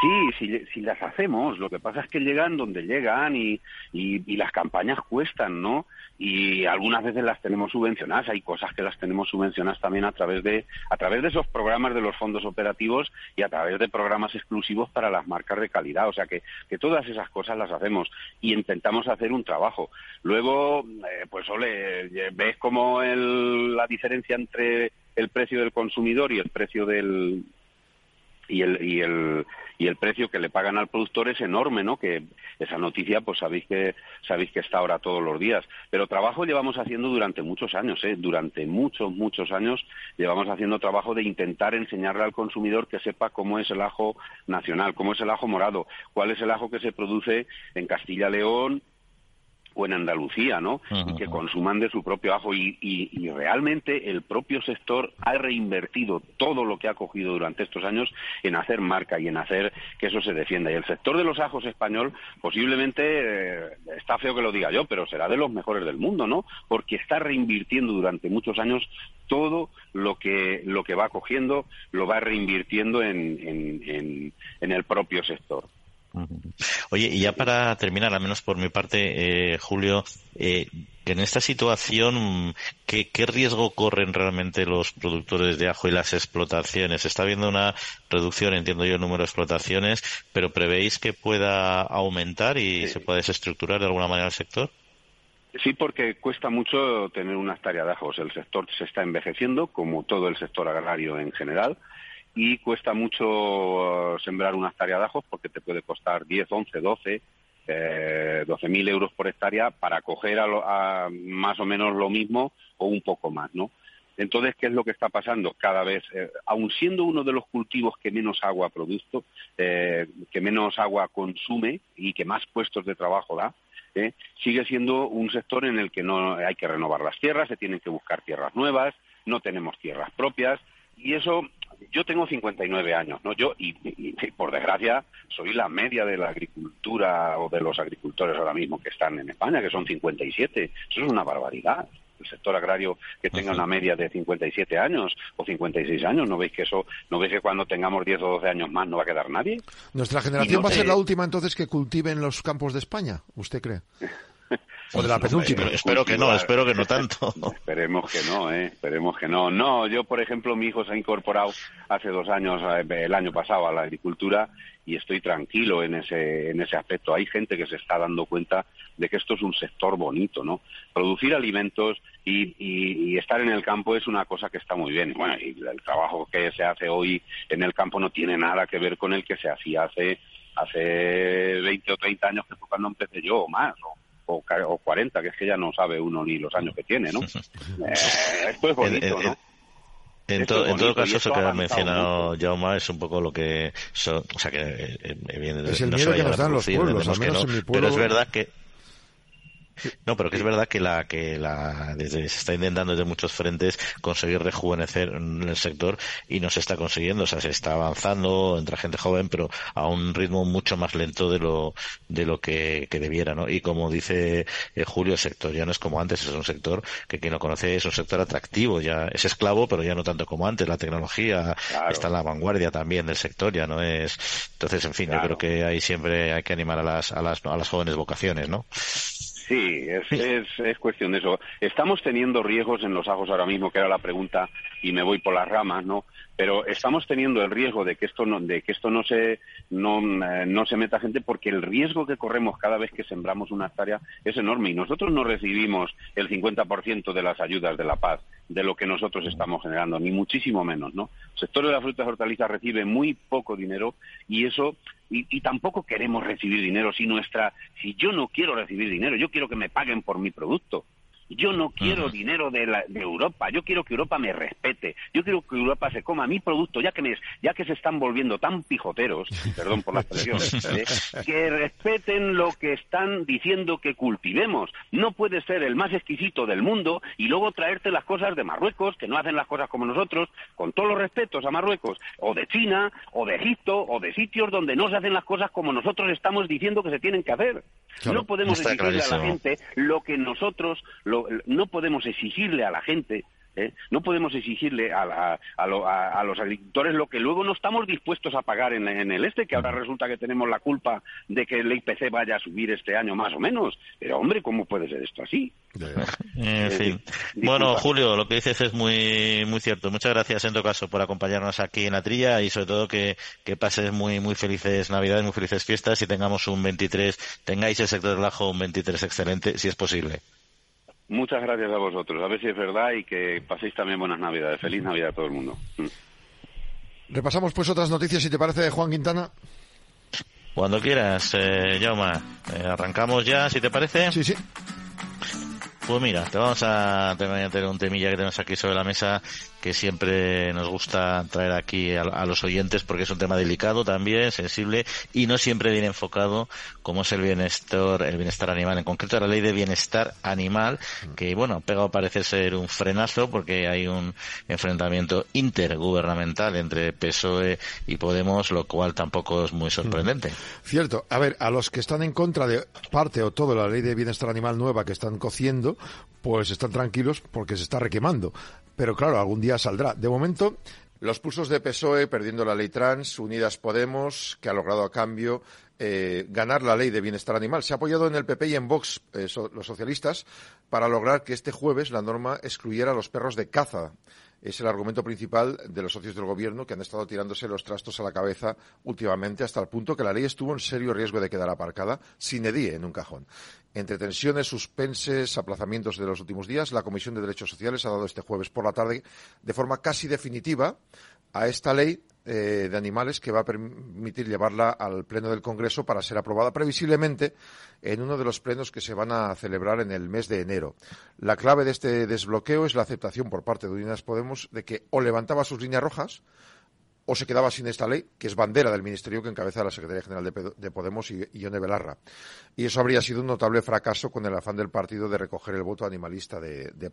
Sí, si, si, las hacemos. Lo que pasa es que llegan donde llegan y, las campañas cuestan, ¿no? y algunas veces las tenemos subvencionadas. Hay cosas que las tenemos subvencionadas también a través de a través de esos programas de los fondos operativos y a través de programas exclusivos para las marcas de calidad. O sea que, que todas esas cosas las hacemos y intentamos hacer un trabajo. Luego, eh, pues ole, ves como el, la diferencia entre el precio del consumidor y el precio del y el, y el y el precio que le pagan al productor es enorme, ¿no? Que esa noticia, pues sabéis que sabéis que está ahora todos los días. Pero trabajo llevamos haciendo durante muchos años, ¿eh? Durante muchos, muchos años llevamos haciendo trabajo de intentar enseñarle al consumidor que sepa cómo es el ajo nacional, cómo es el ajo morado, cuál es el ajo que se produce en Castilla-León, o en Andalucía, ¿no? Y que consuman de su propio ajo. Y, y, realmente el propio sector ha reinvertido todo lo que ha cogido durante estos años en hacer marca y en hacer que eso se defienda. Y el sector de los ajos español posiblemente, eh, está feo que lo diga yo, pero será de los mejores del mundo, ¿no? Porque está reinvirtiendo durante muchos años todo lo que, lo que va cogiendo, lo va reinvirtiendo en, en, en el propio sector. Oye, y ya para terminar, al menos por mi parte, eh, Julio, eh, en esta situación, ¿qué, riesgo corren realmente los productores de ajo y las explotaciones? Está habiendo una reducción, entiendo yo, el número de explotaciones, pero ¿prevéis que pueda aumentar y se pueda desestructurar de alguna manera el sector? Sí, porque cuesta mucho tener una hectárea de ajos. El sector se está envejeciendo, como todo el sector agrario en general y cuesta mucho uh, sembrar una hectárea de ajos porque te puede costar 10, 11, 12, eh, 12 mil euros por hectárea para coger a, más o menos lo mismo o un poco más, ¿no? Entonces, ¿qué es lo que está pasando? Cada vez, eh, aun siendo uno de los cultivos que menos agua produce, eh, que menos agua consume y que más puestos de trabajo da, eh, sigue siendo un sector en el que no hay que renovar las tierras, se tienen que buscar tierras nuevas, no tenemos tierras propias, y eso yo tengo 59 años, ¿no? Yo, y, por desgracia, soy la media de la agricultura o de los agricultores ahora mismo que están en España, que son 57. Eso es una barbaridad. El sector agrario que tenga una media de 57 años o 56 años, ¿no veis que eso, no veis que cuando tengamos 10 o 12 años más no va a quedar nadie? ¿Nuestra generación va a ser la última entonces que cultive en los campos de España? ¿Usted cree? O de la penúltima. espero que no, espero que no tanto. Esperemos que no, ¿eh? Esperemos que no. No, yo, por ejemplo, mi hijo se ha incorporado hace dos años, eh, el año pasado, a la agricultura y estoy tranquilo en ese, en ese aspecto. Hay gente que se está dando cuenta de que esto es un sector bonito, ¿no? Producir alimentos y, y, estar en el campo es una cosa que está muy bien. Bueno, y el trabajo que se hace hoy en el campo no tiene nada que ver con el que se hacía hace hace 20 o 30 años que fue cuando empecé yo o más, ¿no? O, o 40, que es que ya no sabe uno ni los años que tiene, ¿no? Eh, esto es bonito, ¿no? En, todo caso, eso que ha mencionado Jauma es un poco lo que... o sea, que eh, es el miedo que nos dan los pueblos, al menos en mi pueblo... Pero es verdad que no, pero que es verdad que la que la desde, se está intentando desde muchos frentes conseguir rejuvenecer en el sector y no se está consiguiendo, o sea, se está avanzando, entre gente joven, pero a un ritmo mucho más lento de lo de lo que, que debiera, ¿no? Y como dice eh, Julio, el sector ya no es como antes, es un sector que quien lo conoce es un sector atractivo, ya es esclavo, pero ya no tanto como antes, la tecnología está en la vanguardia también del sector, ya no es entonces, en fin, yo creo que ahí siempre hay que animar a las a las a las jóvenes vocaciones, ¿no? Sí, es, es, cuestión de eso. Estamos teniendo riesgos en los ajos ahora mismo, que era la pregunta, y me voy por las ramas, ¿no? Pero estamos teniendo el riesgo de que esto no, de que esto no se, no, eh, no se meta gente, porque el riesgo que corremos cada vez que sembramos una hectárea es enorme y nosotros no recibimos el 50% de las ayudas de la paz de lo que nosotros estamos generando, ni muchísimo menos, ¿no? El sector de las frutas y hortalizas recibe muy poco dinero y eso y, tampoco queremos recibir dinero si nuestra si yo no quiero recibir dinero yo quiero que me paguen por mi producto Yo no quiero dinero de, Europa, yo quiero que Europa me respete, yo quiero que Europa se coma mi producto, ya que, me, ya que se están volviendo tan pijoteros, perdón por la expresión, ¿eh? que respeten lo que están diciendo que cultivemos. No puede ser el más exquisito del mundo y luego traerte las cosas de Marruecos, que no hacen las cosas como nosotros, con todos los respetos a Marruecos, o de China, o de Egipto, o de sitios donde no se hacen las cosas como nosotros estamos diciendo que se tienen que hacer. no podemos exigirle a la gente lo que nosotros, no podemos exigirle a la gente ¿eh? No podemos exigirle a, los agricultores lo que luego no estamos dispuestos a pagar en, el este, que ahora resulta que tenemos la culpa de que el IPC vaya a subir este año más o menos. Pero hombre, ¿cómo puede ser esto así? En fin. bueno, Julio, lo que dices es muy muy cierto. Muchas gracias en todo caso por acompañarnos aquí en la trilla y sobre todo que, que pases muy muy felices Navidades, muy felices fiestas y tengamos un 23, tengáis el sector del ajo un 23 excelente, si es posible. Muchas gracias a vosotros. A ver si es verdad y que paséis también buenas Navidades. Feliz Navidad a todo el mundo. Mm. Repasamos pues otras noticias, si te parece, de Juan Quintana. Cuando quieras, eh, Jauma. Eh, arrancamos ya, si te parece. Sí, sí. Pues mira, te vamos a tener un temilla que tenemos aquí sobre la mesa que siempre nos gusta traer aquí a, los oyentes porque es un tema delicado también, sensible y no siempre bien enfocado como es el bienestar, el bienestar animal. En concreto la ley de bienestar animal que bueno, ha pegado parece ser un frenazo porque hay un enfrentamiento intergubernamental entre PSOE y Podemos, lo cual tampoco es muy sorprendente. Cierto. A ver, a los que están en contra de parte o todo la ley de bienestar animal nueva que están cociendo, pues están tranquilos porque se está requemando. Pero claro, algún día saldrá. De momento, los pulsos de PSOE perdiendo la ley trans, Unidas Podemos, que ha logrado a cambio eh, ganar la ley de bienestar animal. Se ha apoyado en el PP y en Vox, eh, los socialistas, para lograr que este jueves la norma excluyera a los perros de caza es el argumento principal de los socios del gobierno que han estado tirándose los trastos a la cabeza últimamente hasta el punto que la ley estuvo en serio riesgo de quedar aparcada sin edie en un cajón. Entre tensiones, suspenses, aplazamientos de los últimos días, la Comisión de Derechos Sociales ha dado este jueves por la tarde de forma casi definitiva a esta ley eh, de animales que va a permitir llevarla al Pleno del Congreso para ser aprobada previsiblemente en uno de los plenos que se van a celebrar en el mes de enero. La clave de este desbloqueo es la aceptación por parte de Unidas Podemos de que o levantaba sus líneas rojas o se quedaba sin esta ley, que es bandera del ministerio que encabeza la Secretaría General de, Podemos y Ione Belarra. Y eso habría sido un notable fracaso con el afán del partido de recoger el voto animalista de, de.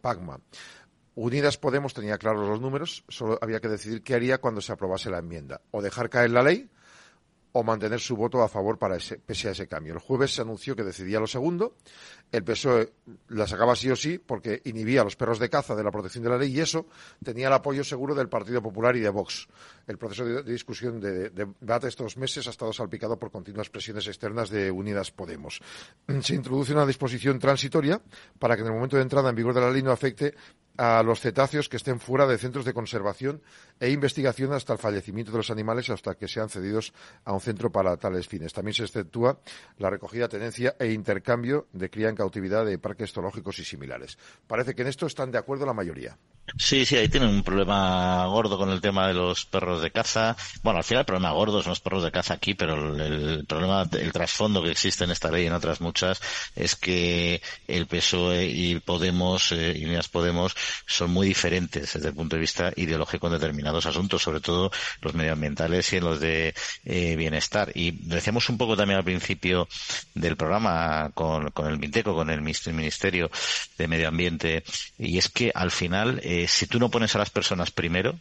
Unidas Podemos tenía claros los números, solo había que decidir qué haría cuando se aprobase la enmienda. O dejar caer la ley o mantener su voto a favor para ese, pese a ese cambio. El jueves se anunció que decidía lo segundo. El PSOE la sacaba sí o sí porque inhibía a los perros de caza de la protección de la ley y eso tenía el apoyo seguro del Partido Popular y de Vox. El proceso de, discusión de, de, debate estos meses ha estado salpicado por continuas presiones externas de Unidas Podemos. Se introduce una disposición transitoria para que en el momento de entrada en vigor de la ley no afecte a los cetáceos que estén fuera de centros de conservación e investigación hasta el fallecimiento de los animales hasta que sean cedidos a un centro para tales fines. También se exceptúa la recogida, tenencia e intercambio de cría en cautividad de parques zoológicos y similares. Parece que en esto están de acuerdo la mayoría. Sí, sí, ahí tienen un problema gordo con el tema de los perros de caza. Bueno, al final el problema gordo son los perros de caza aquí, pero el, problema, el trasfondo que existe en esta ley y en otras muchas es que el PSOE y Podemos eh, y Unidas Podemos son muy diferentes desde el punto de vista ideológico en determinados asuntos, sobre todo los medioambientales y en los de eh, bienestar. Y decíamos un poco también al principio del programa con, con el MINTECO, con el Ministerio de Medio Ambiente, y es que al final eh, si tú no pones a las personas primero,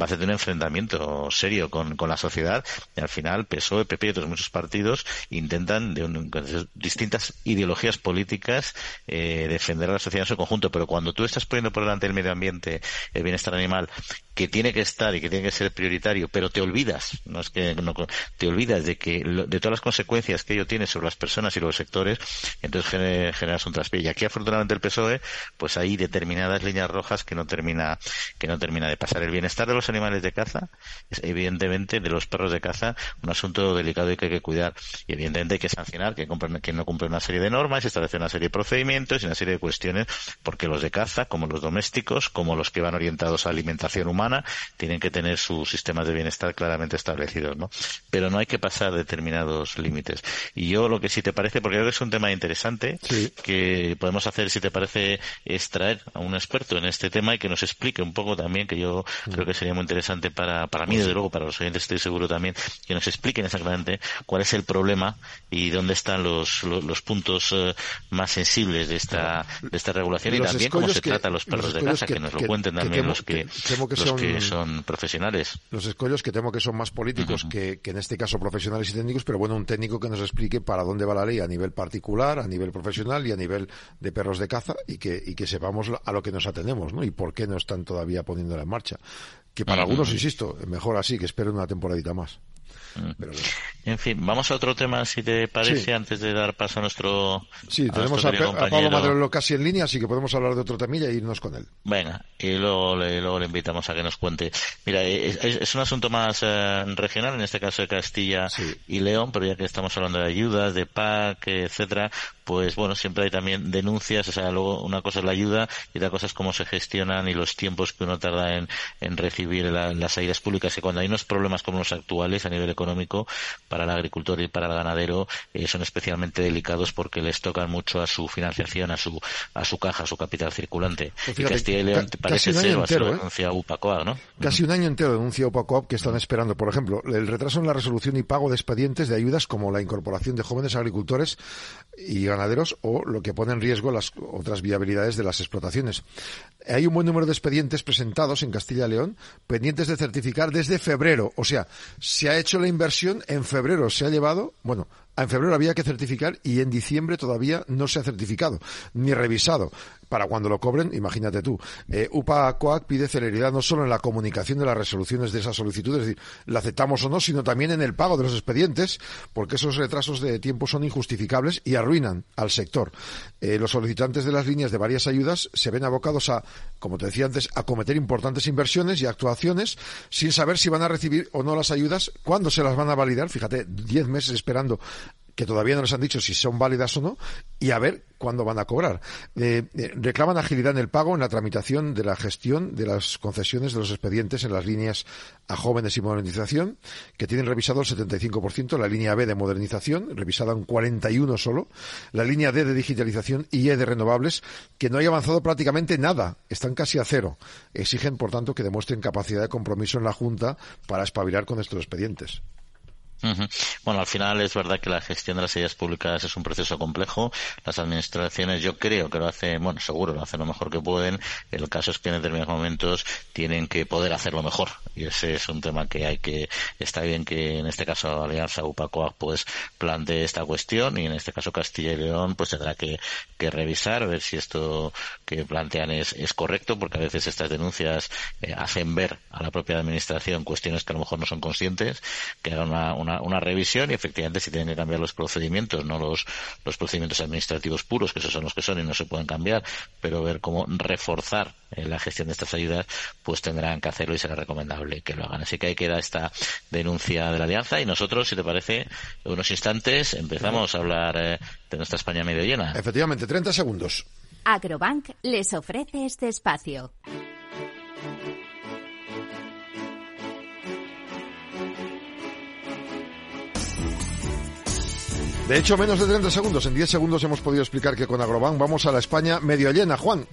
va a ser un enfrentamiento serio con, con, la sociedad. Y al final PSOE, PP y otros muchos partidos intentan de distintas ideologías políticas eh, defender a la sociedad en su conjunto. Pero cuando tú estás poniendo por delante el medio ambiente el bienestar animal que tiene que estar y que tiene que ser prioritario, pero te olvidas, no es que no, te olvidas de que de todas las consecuencias que ello tiene sobre las personas y los sectores, entonces generas un traspié. Y aquí afortunadamente el PSOE, pues hay determinadas líneas rojas que no termina que no termina de pasar. El bienestar de los animales de caza es evidentemente de los perros de caza un asunto delicado y que hay que cuidar y evidentemente hay que sancionar que, que no cumple una serie de normas, establecer una serie de procedimientos y una serie de cuestiones porque los de caza, como los domésticos, como los que van orientados a alimentación humana humana, tienen que tener sus sistemas de bienestar claramente establecidos, ¿no? Pero no hay que pasar determinados límites. Y yo lo que sí te parece, porque creo que es un tema interesante, que podemos hacer, si te parece, es traer a un experto en este tema y que nos explique un poco también, que yo creo que sería muy interesante para, para mí, pues desde luego, para los oyentes estoy seguro también, que nos expliquen exactamente cuál es el problema y dónde están los, los, puntos eh, más sensibles de esta, de esta regulación y también cómo se trata a los perros de casa, que, nos lo cuenten también los, que, los que son profesionales. Los escollos que temo que son más políticos que, que en este caso profesionales y técnicos, pero bueno, un técnico que nos explique para dónde va la ley a nivel particular, a nivel profesional y a nivel de perros de caza y que, y que sepamos a lo que nos atendemos, ¿no? Y por qué no están todavía poniéndola en marcha. Que para algunos, insisto, mejor así, que esperen una temporadita más. En fin, vamos a otro tema, si te parece, antes de dar paso a nuestro. Sí, tenemos a, Pablo Madrelo casi en línea, así que podemos hablar de otro temilla e irnos con él. Venga, y luego le, luego le invitamos a que nos cuente. Mira, es, un asunto más eh, regional, en este caso de Castilla y León, pero ya que estamos hablando de ayudas, de PAC, etcétera, pues bueno, siempre hay también denuncias, o sea, luego una cosa es la ayuda y otra cosa es cómo se gestionan y los tiempos que uno tarda en, en recibir las ayudas públicas, y cuando hay unos problemas como los actuales a nivel económico, para el agricultor y para el ganadero eh, son especialmente delicados porque les tocan mucho a su financiación, a su, a su caja, a su capital circulante. Pues y Castilla y León parece ser, entero, ¿eh? denuncia UPACOAP, ¿no? Casi un año entero denuncia UPACOAP que están esperando, por ejemplo, el retraso en la resolución y pago de expedientes de ayudas como la incorporación de jóvenes agricultores y ganaderos o lo que pone en riesgo las otras viabilidades de las explotaciones. Hay un buen número de expedientes presentados en Castilla y León pendientes de certificar desde febrero. O sea, se ha hecho la inversión en febrero, se ha llevado, bueno, en febrero había que certificar y en diciembre todavía no se ha certificado ni revisado para cuando lo cobren, imagínate tú. Eh, UPA COAC pide celeridad no solo en la comunicación de las resoluciones de esas solicitudes, es decir, la aceptamos o no, sino también en el pago de los expedientes, porque esos retrasos de tiempo son injustificables y arruinan al sector. Eh, los solicitantes de las líneas de varias ayudas se ven abocados a, como te decía antes, a cometer importantes inversiones y actuaciones sin saber si van a recibir o no las ayudas, cuándo se las van a validar. Fíjate, diez meses esperando que todavía no les han dicho si son válidas o no, y a ver cuándo van a cobrar. Eh, eh, reclaman agilidad en el pago, en la tramitación de la gestión de las concesiones de los expedientes en las líneas a jóvenes y modernización, que tienen revisado el 75%, la línea B de modernización, revisada un 41 solo, la línea D de digitalización y E de renovables, que no hay avanzado prácticamente nada, están casi a cero. Exigen, por tanto, que demuestren capacidad de compromiso en la Junta para espabilar con estos expedientes. Bueno, al final es verdad que la gestión de las ayudas públicas es un proceso complejo. Las administraciones, yo creo que lo hacen, bueno, seguro lo hacen lo mejor que pueden. El caso es que en determinados momentos tienen que poder hacerlo mejor. Y ese es un tema que hay que, está bien que en este caso Alianza UPACOAC pues plantee esta cuestión y en este caso Castilla y León pues tendrá que, que revisar, ver si esto que plantean es, es correcto, porque a veces estas denuncias eh, hacen ver a la propia administración cuestiones que a lo mejor no son conscientes, que hagan una una, revisión y efectivamente si tienen que cambiar los procedimientos, no los, los procedimientos administrativos puros, que esos son los que son y no se pueden cambiar, pero ver cómo reforzar eh, la gestión de estas ayudas, pues tendrán que hacerlo y será recomendable que lo hagan. Así que ahí queda esta denuncia de la alianza y nosotros, si te parece, en unos instantes empezamos a hablar eh, de nuestra España medio llena. Efectivamente, 30 segundos. Agrobank les ofrece este espacio. De hecho, menos de 30 segundos. En 10 segundos hemos podido explicar que con Agrobank vamos a la España medio llena. Juan.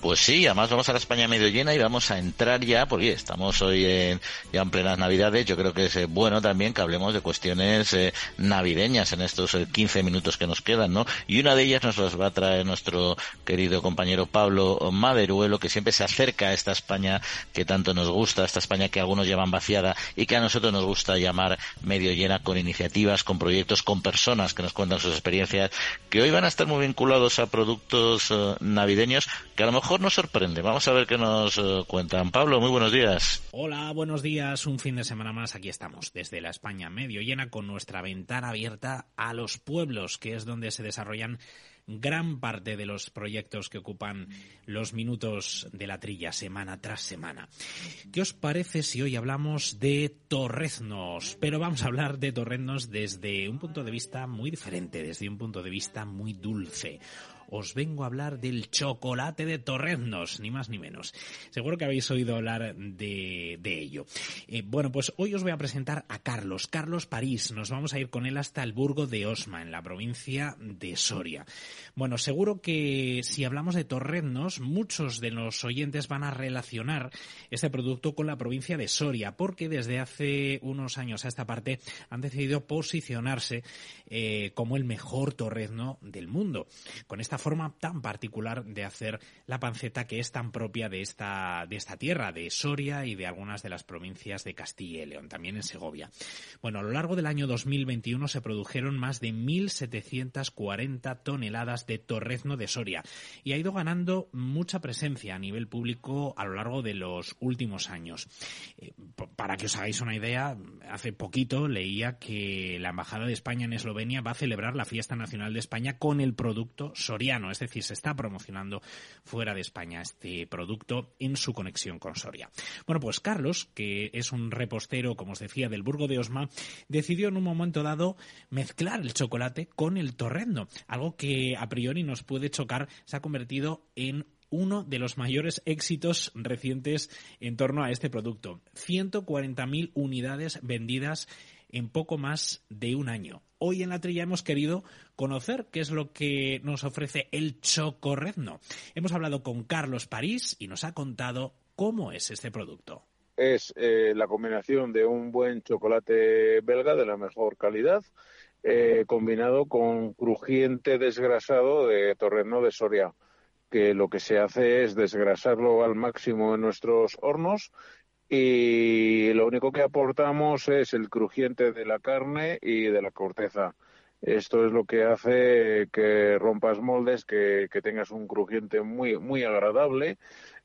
Pues sí, además vamos a la España medio llena y vamos a entrar ya, porque estamos hoy en, ya en plenas Navidades. Yo creo que es eh, bueno también que hablemos de cuestiones eh, navideñas en estos 15 eh, minutos que nos quedan, ¿no? Y una de ellas nos las va a traer nuestro querido compañero Pablo Maderuelo, que siempre se acerca a esta España que tanto nos gusta, esta España que algunos llaman vaciada y que a nosotros nos gusta llamar medio llena con iniciativas, con proyectos, con personas que nos cuentan sus experiencias, que hoy van a estar muy vinculados a productos navideños que a lo mejor nos sorprende. Vamos a ver qué nos eh, cuentan. Pablo, muy buenos días. Hola, buenos días. Un fin de semana más. Aquí estamos, desde la España medio llena, con nuestra ventana abierta a los pueblos, que es donde se desarrollan gran parte de los proyectos que ocupan los minutos de la trilla semana tras semana. ¿Qué os parece si hoy hablamos de torreznos? Pero vamos a hablar de torreznos desde un punto de vista muy diferente, desde un punto de vista muy dulce. Os vengo a hablar del chocolate de Torreznos, ni más ni menos. Seguro que habéis oído hablar de, ello. Eh, bueno, pues hoy os voy a presentar a Carlos, Carlos París. Nos vamos a ir con él hasta el Burgo de Osma, en la provincia de Soria. Bueno, seguro que si hablamos de Torreznos, muchos de los oyentes van a relacionar este producto con la provincia de Soria, porque desde hace unos años a esta parte han decidido posicionarse eh, como el mejor torrezno del mundo, con esta forma tan particular de hacer la panceta que es tan propia de esta, de esta tierra, de Soria y de algunas de las provincias de Castilla y León, también en Segovia. Bueno, a lo largo del año 2021 se produjeron más de 1.740 toneladas de torrezno de Soria y ha ido ganando mucha presencia a nivel público a lo largo de los últimos años. Eh, para que os hagáis una idea, hace poquito leía que la Embajada de España en Eslovenia va a celebrar la Fiesta Nacional de España con el producto es decir, se está promocionando fuera de España este producto en su conexión con Soria. Bueno, pues Carlos, que es un repostero, como os decía, del Burgo de Osma, decidió en un momento dado mezclar el chocolate con el torrendo, algo que a priori nos puede chocar, se ha convertido en uno de los mayores éxitos recientes en torno a este producto. 140.000 unidades vendidas en poco más de un año. Hoy en la trilla hemos querido conocer qué es lo que nos ofrece el chocorrezno. Hemos hablado con Carlos París y nos ha contado cómo es este producto. Es eh, la combinación de un buen chocolate belga de la mejor calidad, eh, combinado con crujiente desgrasado de torrezno de Soria que lo que se hace es desgrasarlo al máximo en nuestros hornos y lo único que aportamos es el crujiente de la carne y de la corteza. Esto es lo que hace que rompas moldes, que, tengas un crujiente muy, muy agradable.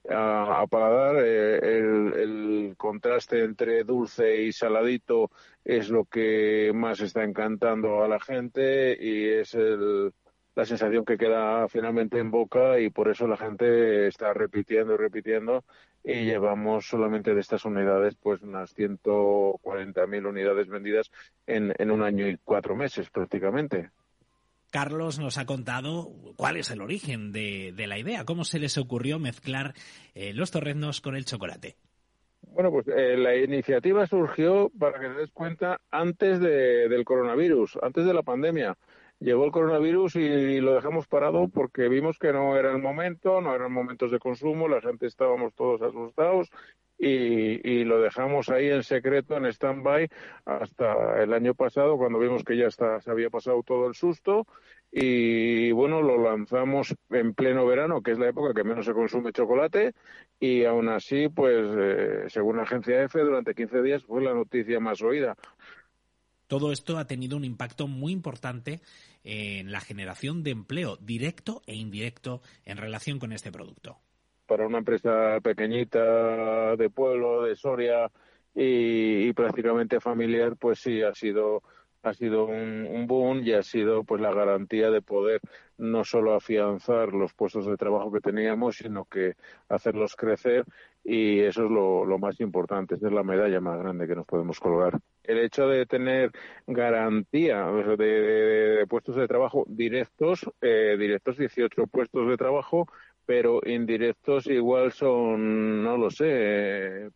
A, paladar, eh, el, el, contraste entre dulce y saladito es lo que más está encantando a la gente y es el, la sensación que queda finalmente en boca y por eso la gente está repitiendo y repitiendo y llevamos solamente de estas unidades pues unas 140.000 unidades vendidas en, en un año y cuatro meses prácticamente. Carlos nos ha contado cuál es el origen de, de la idea, cómo se les ocurrió mezclar eh, los torreznos con el chocolate. Bueno, pues eh, la iniciativa surgió, para que te des cuenta, antes de, del coronavirus, antes de la pandemia llegó el coronavirus y lo dejamos parado porque vimos que no era el momento, no eran momentos de consumo, la gente estábamos todos asustados y, lo dejamos ahí en secreto, en stand-by, hasta el año pasado, cuando vimos que ya está, se había pasado todo el susto. Y bueno, lo lanzamos en pleno verano, que es la época que menos se consume chocolate, y aún así, pues, eh, según la agencia EFE, durante 15 días fue la noticia más oída. Todo esto ha tenido un impacto muy importante en la generación de empleo directo e indirecto en relación con este producto. Para una empresa pequeñita de pueblo, de Soria y, prácticamente familiar, pues sí, ha sido ha sido un, boom y ha sido pues la garantía de poder no solo afianzar los puestos de trabajo que teníamos, sino que hacerlos crecer y eso es lo, lo más importante, es la medalla más grande que nos podemos colgar. El hecho de tener garantía de, puestos de trabajo directos, eh, directos 18 puestos de trabajo, pero indirectos igual son, no lo sé,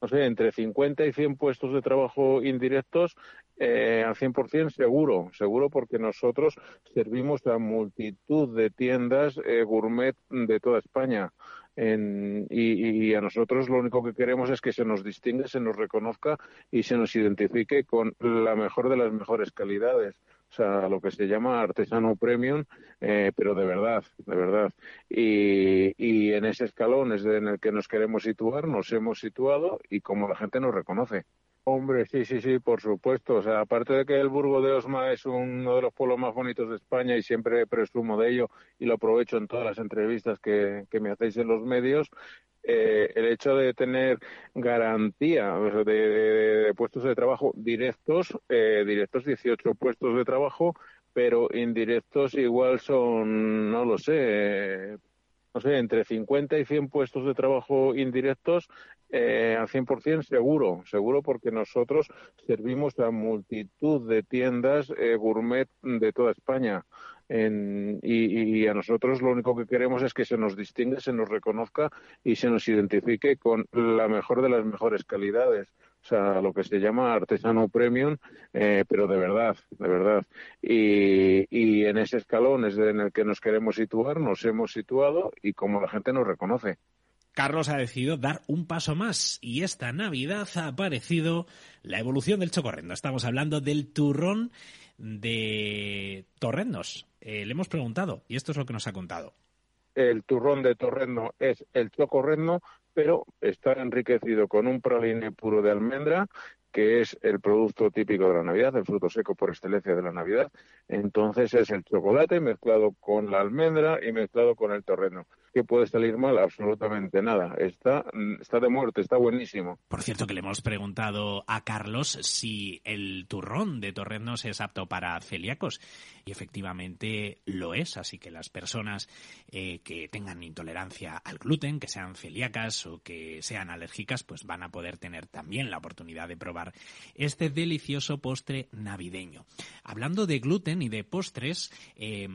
no sé, entre 50 y 100 puestos de trabajo indirectos eh, al 100% seguro, seguro porque nosotros servimos a multitud de tiendas eh, gourmet de toda España. Y, a nosotros lo único que queremos es que se nos distinga, se nos reconozca y se nos identifique con la mejor de las mejores calidades. O sea, lo que se llama artesano premium, eh, pero de verdad, de verdad. Y, y en ese escalón es en el que nos queremos situar, nos hemos situado y como la gente nos reconoce. Hombre, sí, sí, sí, por supuesto. O sea, aparte de que el Burgo de Osma es uno de los pueblos más bonitos de España y siempre presumo de ello y lo aprovecho en todas las entrevistas que, me hacéis en los medios, eh, el hecho de tener garantía de, puestos de trabajo directos, eh, directos 18 puestos de trabajo, pero indirectos igual son, no lo sé, no sé, entre 50 y 100 puestos de trabajo indirectos eh, al 100% seguro, seguro porque nosotros servimos a multitud de tiendas eh, gourmet de toda España. y, a nosotros lo único que queremos es que se nos distinga, se nos reconozca y se nos identifique con la mejor de las mejores calidades. O sea, lo que se llama artesano premium, eh, pero de verdad, de verdad. Y, y en ese escalón es en el que nos queremos situar, nos hemos situado y como la gente nos reconoce. Carlos ha decidido dar un paso más y esta Navidad ha aparecido la evolución del chocorrendo. Estamos hablando del turrón de Torrendos. Eh, le hemos preguntado y esto es lo que nos ha contado. El turrón de Torrendo es el chocorrendo, pero está enriquecido con un praline puro de almendra, que es el producto típico de la Navidad, el fruto seco por excelencia de la Navidad. Entonces es el chocolate mezclado con la almendra y mezclado con el puede salir mal? Absolutamente nada. Está, está de muerte, está buenísimo. Por cierto, que le hemos preguntado a Carlos si el turrón de Torrenos es apto para celíacos. Y efectivamente lo es. Así que las personas eh, que tengan intolerancia al gluten, que sean celíacas o que sean alérgicas, pues van a poder tener también la oportunidad de probar este delicioso postre navideño. Hablando de gluten y de postres, eh,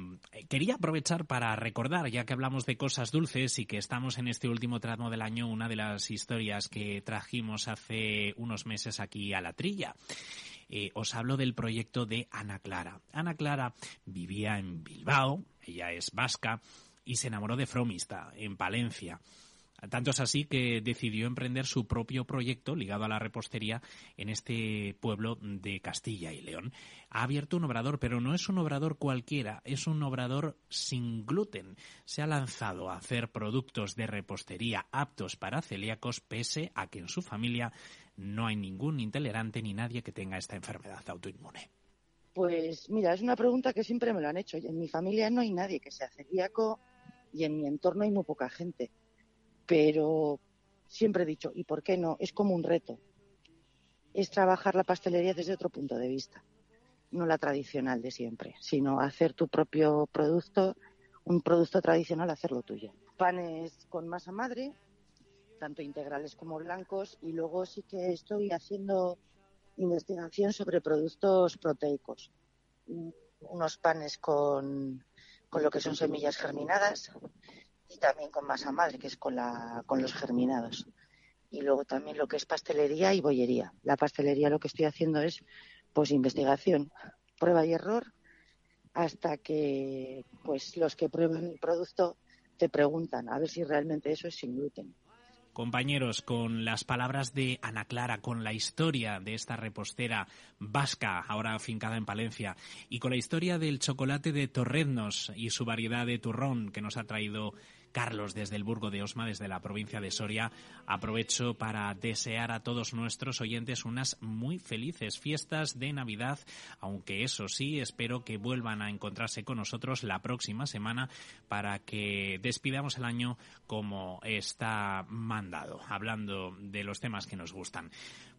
quería aprovechar para recordar, ya que hablamos de cosas dulces y que estamos en este último tramo del año, una de las historias que trajimos hace unos meses aquí a la trilla. Eh, os hablo del proyecto de Ana Clara. Ana Clara vivía en Bilbao, ella es vasca, y se enamoró de Fromista, en Palencia. Tanto es así que decidió emprender su propio proyecto ligado a la repostería en este pueblo de Castilla y León. Ha abierto un obrador, pero no es un obrador cualquiera, es un obrador sin gluten. Se ha lanzado a hacer productos de repostería aptos para celíacos, pese a que en su familia no hay ningún intolerante ni nadie que tenga esta enfermedad autoinmune. Pues mira, es una pregunta que siempre me lo han hecho. En mi familia no hay nadie que sea celíaco y en mi entorno hay muy poca gente pero siempre he dicho, ¿y por qué no? Es como un reto. Es trabajar la pastelería desde otro punto de vista, no la tradicional de siempre, sino hacer tu propio producto, un producto tradicional, hacerlo tuyo. Panes con masa madre, tanto integrales como blancos, y luego sí que estoy haciendo investigación sobre productos proteicos. Unos panes con, con lo que son semillas germinadas, y también con masa madre, que es con, la, con los germinados. Y luego también lo que es pastelería y bollería. La pastelería lo que estoy haciendo es pues investigación, prueba y error, hasta que pues los que prueban el producto te preguntan a ver si realmente eso es sin gluten. Compañeros, con las palabras de Ana Clara, con la historia de esta repostera vasca, ahora afincada en Palencia, y con la historia del chocolate de Torrednos y su variedad de turrón que nos ha traído Carlos desde el Burgo de Osma, desde la provincia de Soria. Aprovecho para desear a todos nuestros oyentes unas muy felices fiestas de Navidad, aunque eso sí, espero que vuelvan a encontrarse con nosotros la próxima semana para que despidamos el año como está mandado, hablando de los temas que nos gustan.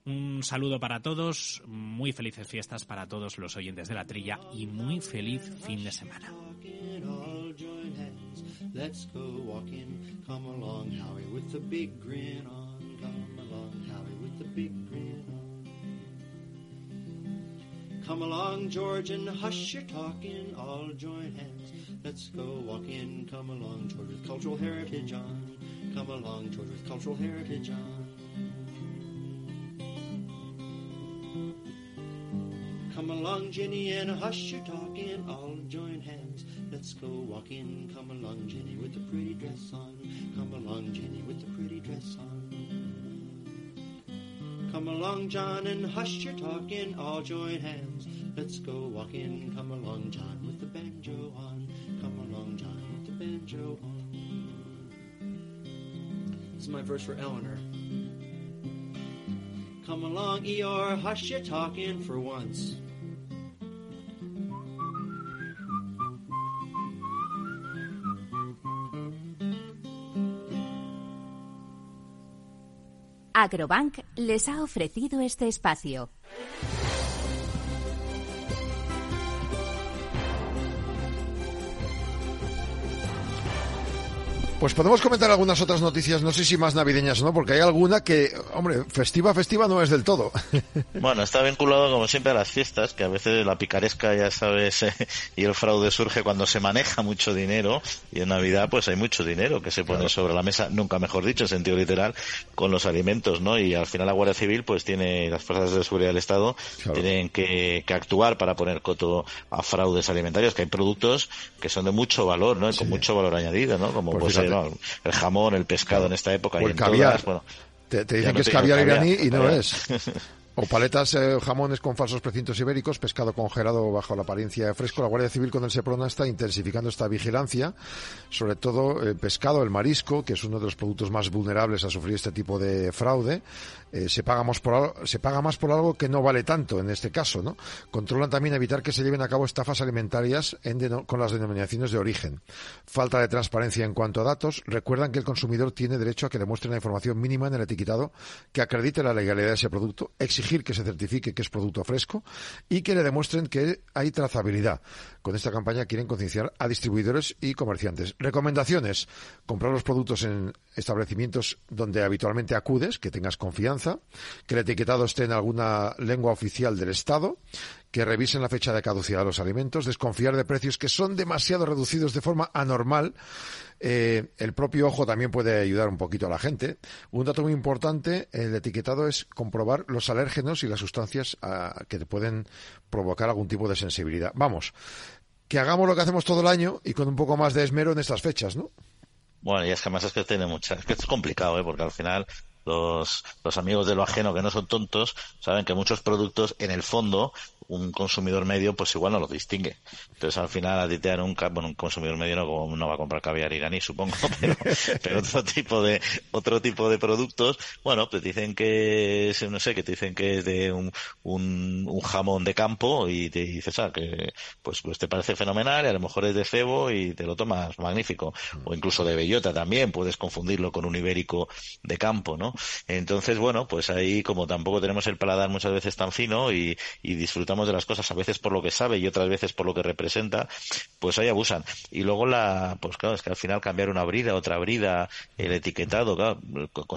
Un saludo para todos, muy felices fiestas para todos los oyentes de la trilla y muy feliz fin de semana. Let's go walking. Come along, Howie, with the big grin on. Come along, Howie, with the big grin on. Come along, George, and hush your talking. All join hands. Let's go walking. Come along, George, with cultural heritage on. Come along, George, with cultural heritage on. Come along, Jenny, and hush your talking. All join hands. Let's go walking. Come along, Jenny, with the pretty dress on. Come along, Jenny, with the pretty dress on. Come along, John, and hush your talking. All join hands. Let's go walking. Come along, John, with the banjo on. Come along, John, with the banjo on. This is my verse for Eleanor. Come along, Eeyore, hush your talking for once. Agrobank les ha ofrecido este espacio. Pues podemos comentar algunas otras noticias, no sé si más navideñas o no, porque hay alguna que, hombre, festiva, festiva no es del todo. Bueno, está vinculado como siempre a las fiestas, que a veces la picaresca, ya sabes, eh, y el fraude surge cuando se maneja mucho dinero, y en Navidad pues hay mucho dinero que se pone sobre la mesa, nunca mejor dicho, en sentido literal, con los alimentos, ¿no? Y al final la Guardia Civil pues tiene, las fuerzas de seguridad del Estado tienen que, actuar para poner coto a fraudes alimentarios, que hay productos que son de mucho valor, ¿no? Con mucho valor añadido, ¿no? Como pues, pues el jamón, el pescado en esta época. y el caviar. te, dicen que es caviar iraní y no es. O paletas, eh, jamones con falsos precintos ibéricos, pescado congelado bajo la apariencia de fresco. La Guardia Civil con el Seprona está intensificando esta vigilancia, sobre todo el pescado, el marisco, que es uno de los productos más vulnerables a sufrir este tipo de fraude. Eh, se, paga más por, algo que no vale tanto en este caso, ¿no? Controlan también evitar que se lleven a cabo estafas alimentarias con las denominaciones de origen. Falta de transparencia en cuanto a datos. Recuerdan que el consumidor tiene derecho a que demuestre la información mínima en el etiquetado que acredite la legalidad de ese producto, exigir que se certifique que es producto fresco y que le demuestren que hay trazabilidad. Con esta campaña quieren concienciar a distribuidores y comerciantes. Recomendaciones. Comprar los productos en establecimientos donde habitualmente acudes, que tengas confianza, que el etiquetado esté en alguna lengua oficial del Estado, que revisen la fecha de caducidad de los alimentos, desconfiar de precios que son demasiado reducidos de forma anormal. Eh, el propio ojo también puede ayudar un poquito a la gente. Un dato muy importante, el etiquetado es comprobar los alérgenos y las sustancias ah, que pueden provocar algún tipo de sensibilidad. Vamos, que hagamos lo que hacemos todo el año y con un poco más de esmero en estas fechas, ¿no? Bueno, y es que además es que tiene mucha, es que es complicado, ¿eh? porque al final los, los amigos de lo ajeno que no son tontos saben que muchos productos en el fondo un consumidor medio pues igual no lo distingue. Entonces al final a ti te un, bueno, un consumidor medio no, no va a comprar caviar iraní supongo, pero, pero otro tipo de otro tipo de productos, bueno, pues dicen que es, no sé, que te dicen que es de un, un, un jamón de campo y te dices, ah, que pues, pues te parece fenomenal y a lo mejor es de cebo y te lo tomas magnífico. O incluso de bellota también, puedes confundirlo con un ibérico de campo, ¿no? Entonces, bueno, pues ahí como tampoco tenemos el paladar muchas veces tan fino y, y disfrutamos de las cosas a veces por lo que sabe y otras veces por lo que representa, pues ahí abusan. Y luego la, pues claro, es que al final cambiar una brida, otra brida, el etiquetado, claro,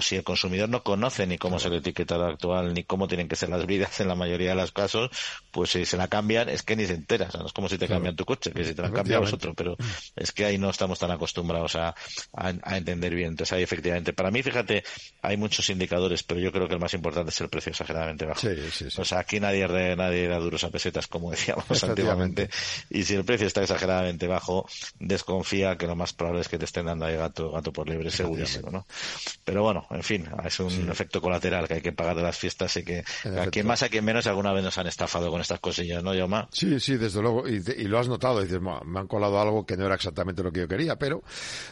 si el consumidor no conoce ni cómo es el etiquetado actual, ni cómo tienen que ser las bridas en la mayoría de los casos, pues si se la cambian es que ni se entera, no es como si te cambian tu coche, que si te la cambian otro, pero es que ahí no estamos tan acostumbrados a, a, entender bien. Entonces ahí efectivamente, para mí, fíjate, hay muchos indicadores, pero yo creo que el más importante es el precio exageradamente bajo. O sea, aquí nadie, nadie da duros a pesetas, como decíamos antiguamente, y si el precio está exageradamente bajo, desconfía que lo más probable es que te estén dando ahí gato, gato por libre, segurísimo, ¿no? Pero bueno, en fin, es un efecto colateral que hay que pagar de las fiestas y que a quien más, a quien menos, alguna vez nos han estafado con estas cosillas, ¿no, Yoma? Sí, sí, desde luego, y, lo has notado, dices, me han colado algo que no era exactamente lo que yo quería, pero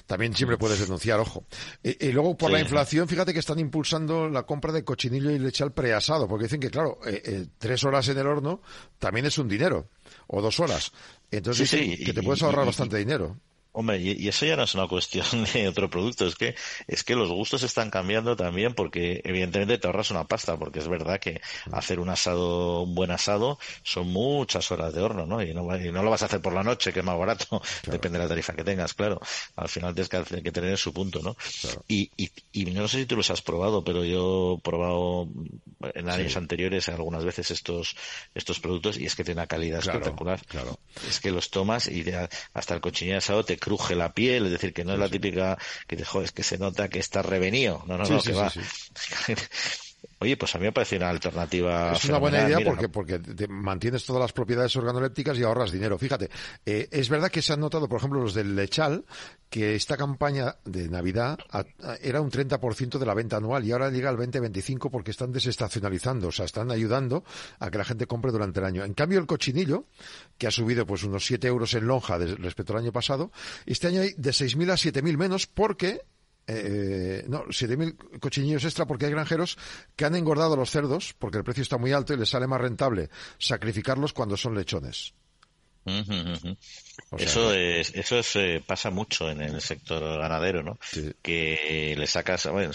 también siempre puedes denunciar, ojo. Y, luego, por la inflación, fíjate que están impulsando la compra de cochinillo y lechal preasado, porque dicen que, claro, eh, eh, tres horas en el horno también es un dinero, o dos horas. Entonces, que te puedes ahorrar bastante dinero. Hombre, y, eso ya no es una cuestión de otro producto, es que es que los gustos están cambiando también porque evidentemente te ahorras una pasta, porque es verdad que hacer un asado, un buen asado, son muchas horas de horno, ¿no? Y no, no lo vas a hacer por la noche, que es más barato, depende de la tarifa que tengas, claro. Al final tienes que, que tener su punto, ¿no? Y, y, y, no sé si tú los has probado, pero yo he probado en años anteriores algunas veces estos estos productos y es que tiene una calidad espectacular. Claro. Es que los tomas y hasta el cochinillo asado te cruje la piel, es decir, que no es la típica que te jodes, que se nota que está revenido. No, no, no, que va. Oye, pues a mí me parece una alternativa. Es una buena idea porque, porque mantienes todas las propiedades organolépticas y ahorras dinero. Fíjate, eh, es verdad que se han notado, por ejemplo, los del lechal, que esta campaña de Navidad era un 30% de la venta anual y ahora llega al 20-25% porque están desestacionalizando, o sea, están ayudando a que la gente compre durante el año. En cambio, el cochinillo, que ha subido pues unos 7 euros en lonja respecto al año pasado, este año hay de 6.000 a 7.000 menos porque eh, no, 7.000 cochinillos extra porque hay granjeros que han engordado los cerdos porque el precio está muy alto y les sale más rentable sacrificarlos cuando son lechones. Eso es, eso es, eh, pasa mucho en el sector ganadero, ¿no? Que le sacas, bueno,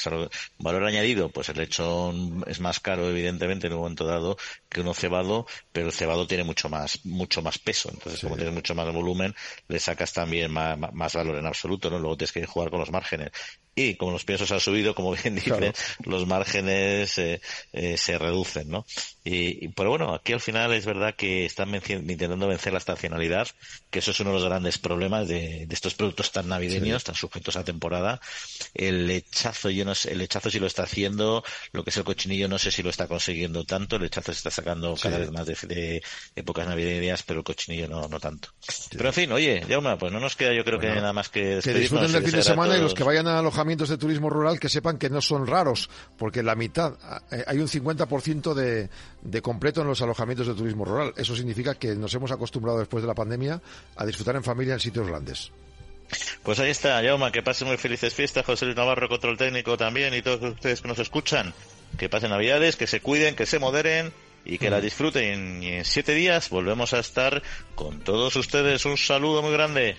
valor añadido, pues el lechón es más caro, evidentemente, en un momento dado que uno cebado, pero el cebado tiene mucho más, mucho más peso. Entonces, como tiene mucho más volumen, le sacas también más, más, valor en absoluto, ¿no? Luego tienes que jugar con los márgenes y como los piensos han subido, como bien dice, los márgenes eh, eh, se reducen, ¿no? Y, pero bueno, aquí al final es verdad que están intentando vencer la estacionalidad, que eso es uno de los grandes problemas de, estos productos tan navideños, tan sujetos a temporada. El lechazo, yo no sé, el lechazo si lo está haciendo, lo que es el cochinillo no sé si lo está consiguiendo tanto, el lechazo se está sacando cada vez más de, épocas navideñas, pero el cochinillo no, no tanto. Pero en fin, oye, Jauma, pues no nos queda yo creo que nada más que Que disfruten del fin de semana y los que vayan a alojamientos de turismo rural que sepan que no son raros, porque la mitad, eh, hay un 50% de de completo en los alojamientos de turismo rural. Eso significa que nos hemos acostumbrado después de la pandemia a disfrutar en familia en sitios grandes. Pues ahí está, Yauma, que pasen muy felices fiestas, José Luis Navarro, control técnico también, y todos ustedes que nos escuchan, que pasen navidades, que se cuiden, que se moderen y que la disfruten. Y en siete días volvemos a estar con todos ustedes. Un saludo muy grande.